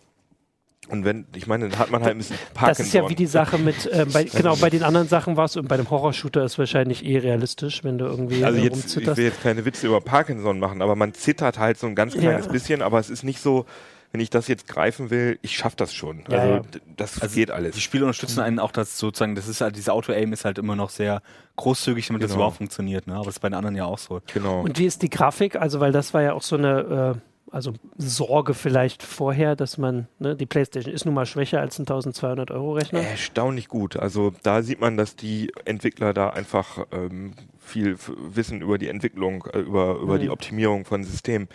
Und wenn, ich meine, dann hat man halt ein bisschen Parkinson. Das ist ja wie die Sache mit, äh, bei, *laughs* genau, bei den anderen Sachen war es, und bei dem Horrorshooter ist wahrscheinlich eh realistisch, wenn du irgendwie Also jetzt, ich will jetzt keine Witze über Parkinson machen, aber man zittert halt so ein ganz kleines ja. bisschen, aber es ist nicht so, wenn ich das jetzt greifen will, ich schaffe das schon. Ja, also ja. das also geht alles. Die Spiele unterstützen einen auch, dass sozusagen, das ist halt, diese Auto-Aim ist halt immer noch sehr großzügig, damit genau. das überhaupt funktioniert, ne? Aber das ist bei den anderen ja auch so. Genau. Und wie ist die Grafik? Also, weil das war ja auch so eine, äh, also Sorge vielleicht vorher, dass man, ne, die PlayStation ist nun mal schwächer als ein 1200 Euro Rechner. Erstaunlich gut. Also da sieht man, dass die Entwickler da einfach ähm, viel wissen über die Entwicklung, äh, über, über mhm. die Optimierung von Systemen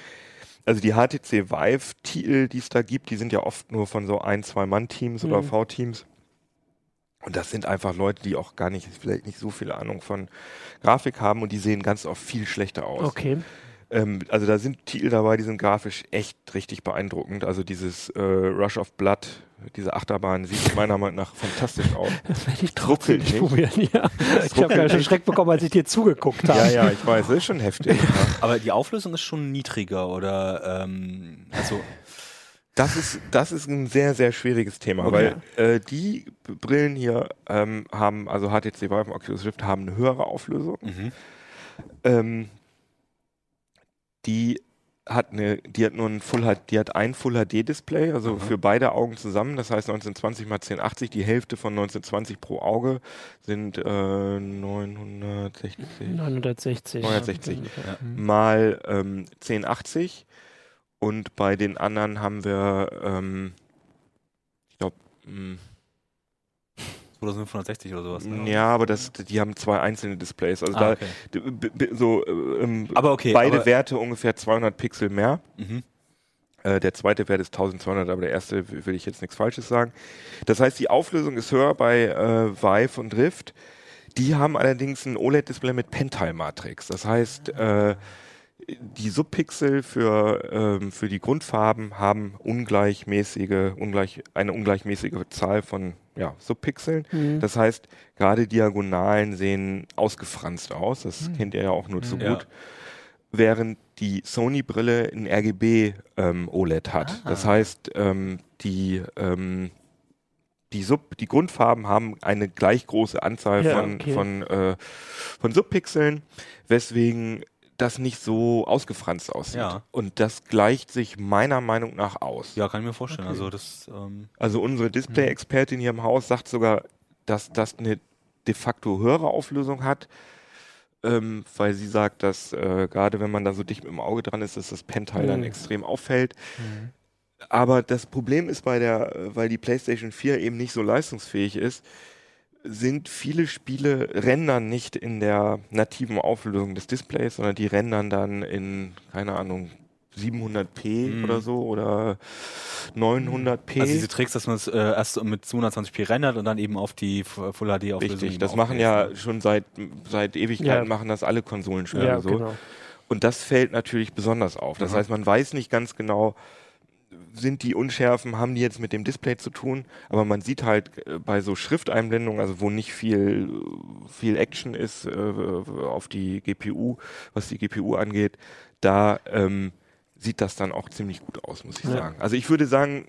also die HTC Vive-Titel, die es da gibt, die sind ja oft nur von so ein, zwei Mann-Teams mhm. oder V-Teams. Und das sind einfach Leute, die auch gar nicht, vielleicht nicht so viel Ahnung von Grafik haben und die sehen ganz oft viel schlechter aus. Okay. Ähm, also da sind Titel dabei, die sind grafisch echt richtig beeindruckend. Also dieses äh, Rush of Blood, diese Achterbahn sieht meiner Meinung nach fantastisch aus. *laughs* Das werde ich trotzdem nicht probieren, ja. *laughs* Ich habe ja schon Schreck bekommen, als ich dir zugeguckt habe. Ja, ja, ich weiß, das ist schon heftig. *laughs* Aber die Auflösung ist schon niedriger, oder? Ähm, also das ist, das ist ein sehr, sehr schwieriges Thema, okay. weil äh, die Brillen hier ähm, haben, also HTC Vive und Oculus Rift haben eine höhere Auflösung. Mhm. Ähm, die hat eine, die hat nur ein Full HD, die hat ein Full HD Display, also mhm. für beide Augen zusammen. Das heißt 1920 mal 1080, die Hälfte von 1920 pro Auge sind äh, 960. 960. 960 ja. mal ähm, 1080 und bei den anderen haben wir, ähm, ich glaube, oder 560 oder sowas. Ne? Ja, aber das, die haben zwei einzelne Displays. Also ah, da okay. so ähm, okay, beide Werte ungefähr 200 Pixel mehr. Mhm. Äh, der zweite Wert ist 1200, aber der erste will ich jetzt nichts Falsches sagen. Das heißt, die Auflösung ist höher bei äh, Vive und Drift. Die haben allerdings ein OLED-Display mit Pentile-Matrix. Das heißt, äh, die Subpixel für, ähm, für die Grundfarben haben ungleichmäßige, ungleich, eine ungleichmäßige Zahl von ja, Subpixeln. Mhm. Das heißt, gerade Diagonalen sehen ausgefranst aus. Das mhm. kennt ihr ja auch nur zu ja. gut. Während die Sony-Brille ein RGB ähm, OLED hat. Ah. Das heißt, ähm, die, ähm, die, Sub, die Grundfarben haben eine gleich große Anzahl ja, von, okay. von, äh, von Subpixeln, weswegen das nicht so ausgefranst aussieht. Ja. Und das gleicht sich meiner Meinung nach aus. Ja, kann ich mir vorstellen. Okay. Also, das, ähm also unsere Display-Expertin hier im Haus sagt sogar, dass das eine de facto höhere Auflösung hat, ähm, weil sie sagt, dass äh, gerade wenn man da so dicht mit dem Auge dran ist, dass das Pentile mhm. dann extrem auffällt. Mhm. Aber das Problem ist bei der, äh, weil die PlayStation 4 eben nicht so leistungsfähig ist, sind viele Spiele rendern nicht in der nativen Auflösung des Displays, sondern die rendern dann in, keine Ahnung, 700p mm. oder so oder 900p. Also diese Tricks, dass man es äh, erst mit 220p rendert und dann eben auf die Full HD Auflösung. Richtig, das machen ja schon seit seit Ewigkeiten ja. machen das alle Konsolen schon ja, so. Genau. Und das fällt natürlich besonders auf. Das mhm. heißt, man weiß nicht ganz genau, sind die Unschärfen, haben die jetzt mit dem Display zu tun, aber man sieht halt äh, bei so Schrifteinblendungen, also wo nicht viel, viel Action ist äh, auf die GPU, was die GPU angeht, da ähm, sieht das dann auch ziemlich gut aus, muss ich ja. sagen. Also ich würde sagen,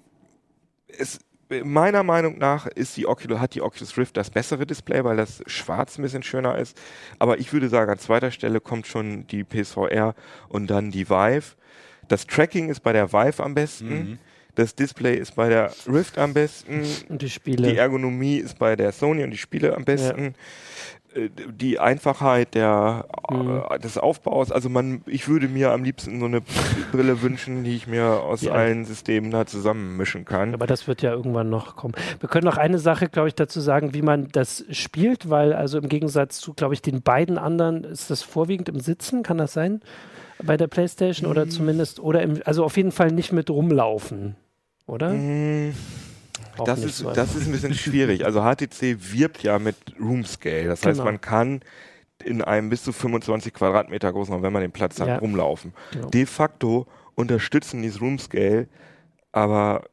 es, meiner Meinung nach ist die Oculus, hat die Oculus Rift das bessere Display, weil das schwarz ein bisschen schöner ist. Aber ich würde sagen, an zweiter Stelle kommt schon die PSVR und dann die Vive. Das Tracking ist bei der Vive am besten. Mhm. Das Display ist bei der Rift am besten. Und die Spiele. Die Ergonomie ist bei der Sony und die Spiele am besten. Ja. Äh, die Einfachheit der, mhm. Äh, des Aufbaus. Also man, ich würde mir am liebsten so eine Brille wünschen, die ich mir aus ja. allen Systemen da zusammenmischen kann. Aber das wird ja irgendwann noch kommen. Wir können noch eine Sache, glaube ich, dazu sagen, wie man das spielt, weil also im Gegensatz zu, glaube ich, den beiden anderen ist das vorwiegend im Sitzen, kann das sein? Bei der Playstation oder zumindest, oder im, also auf jeden Fall nicht mit rumlaufen, oder? Mhm das ist, das ist ein bisschen schwierig. Also HTC wirbt ja mit Room Scale. Das heißt, genau. man kann in einem bis zu 25 Quadratmeter großen wenn man den Platz hat, ja. rumlaufen. Genau. De facto unterstützen dieses Room Scale aber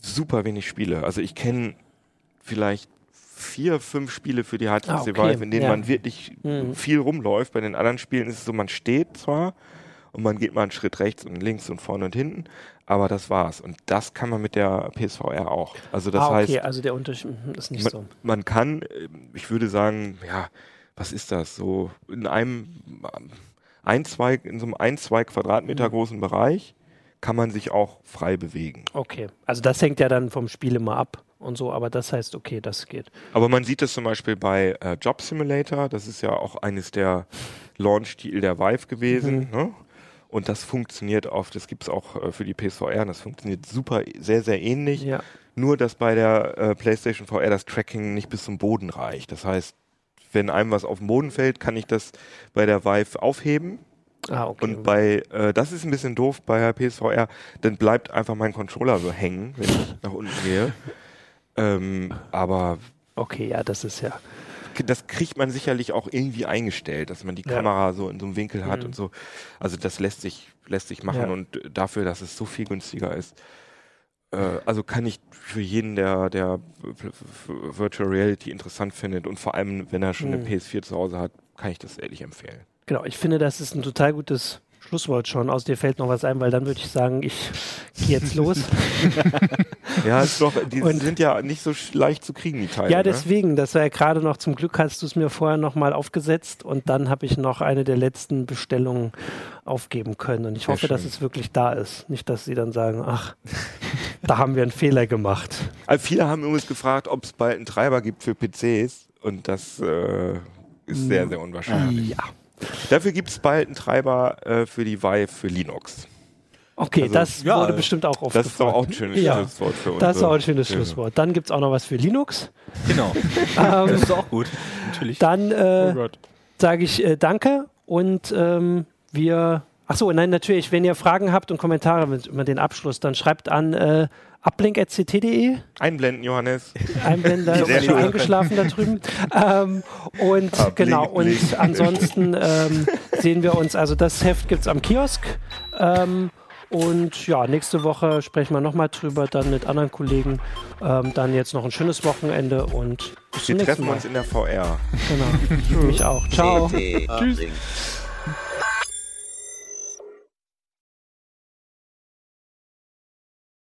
super wenig Spiele. Also ich kenne vielleicht vier, fünf Spiele für die HTC ah, okay. Vive, in denen ja. man wirklich mhm. viel rumläuft. Bei den anderen Spielen ist es so, man steht zwar, und man geht mal einen Schritt rechts und links und vorne und hinten, aber das war's. Und das kann man mit der PSVR auch. Also das ah, okay, heißt, also der Unterschied mhm, ist nicht man, so. Man kann, äh, ich würde sagen, ja, was ist das? So in einem ein, zwei, in so einem ein, zwei Quadratmeter mhm. großen Bereich kann man sich auch frei bewegen. Okay, also das hängt ja dann vom Spiel immer ab und so, aber das heißt, okay, das geht. Aber man sieht das zum Beispiel bei äh, Job Simulator, das ist ja auch eines der Launch-Titel der Vive gewesen. Mhm. Ne? Und das funktioniert oft, das gibt es auch äh, für die PSVR, und das funktioniert super, sehr, sehr ähnlich. Ja. Nur, dass bei der äh, PlayStation VR das Tracking nicht bis zum Boden reicht. Das heißt, wenn einem was auf den Boden fällt, kann ich das bei der Vive aufheben. Ah, okay. Und bei, äh, das ist ein bisschen doof bei der PSVR, dann bleibt einfach mein Controller so hängen, wenn ich nach unten gehe. *laughs* Ähm, aber. Okay, ja, das ist ja das kriegt man sicherlich auch irgendwie eingestellt, dass man die ja. Kamera so in so einem Winkel hat mhm. und so. Also das lässt sich, lässt sich machen ja. und dafür, dass es so viel günstiger ist, äh, also kann ich für jeden, der, der Virtual Reality interessant findet und vor allem, wenn er schon mhm. eine PS4 zu Hause hat, kann ich das ehrlich empfehlen. Genau, ich finde, das ist ein total gutes Schlusswort schon. Aus dir fällt noch was ein, weil dann würde ich sagen, ich gehe jetzt los. *laughs* ja, ist doch, die und, sind ja nicht so leicht zu kriegen, die Teile. Ja, ne? deswegen, ne? das war ja gerade noch, zum Glück hast du es mir vorher nochmal aufgesetzt und dann habe ich noch eine der letzten Bestellungen aufgeben können. Und ich Sehr hoffe, schön. dass es wirklich da ist. Nicht, dass sie dann sagen, ach, da haben wir einen Fehler gemacht. Also viele haben übrigens gefragt, ob es bald einen Treiber gibt für PCs und das äh, ist sehr, sehr unwahrscheinlich. Ja. Dafür gibt es bald einen Treiber äh, für die Vive für Linux. Okay, also, das ja, wurde bestimmt auch aufgefallen. Das ist doch auch ein schönes ja, Schlusswort für uns. Das ist auch ein schönes Schlusswort. Dann gibt es auch noch was für Linux. Genau. *laughs* ähm, das ist auch gut, natürlich. Dann äh, oh sage ich äh, Danke und ähm, wir. Achso, nein, natürlich, wenn ihr Fragen habt und Kommentare mit, über den Abschluss, dann schreibt an uplink.ct.de. Einblenden, Johannes. Einblenden, da ist schon eingeschlafen da drüben. Ähm, und Uplink, genau, und ansonsten ähm, sehen wir uns, also das Heft gibt es am Kiosk. Ähm, und ja, nächste Woche sprechen wir nochmal drüber, dann mit anderen Kollegen. Ähm, dann jetzt noch ein schönes Wochenende und bis zum nächsten Mal. Wir treffen uns in der VR. Genau, ich *laughs* mich auch. Ciao. Tschüss.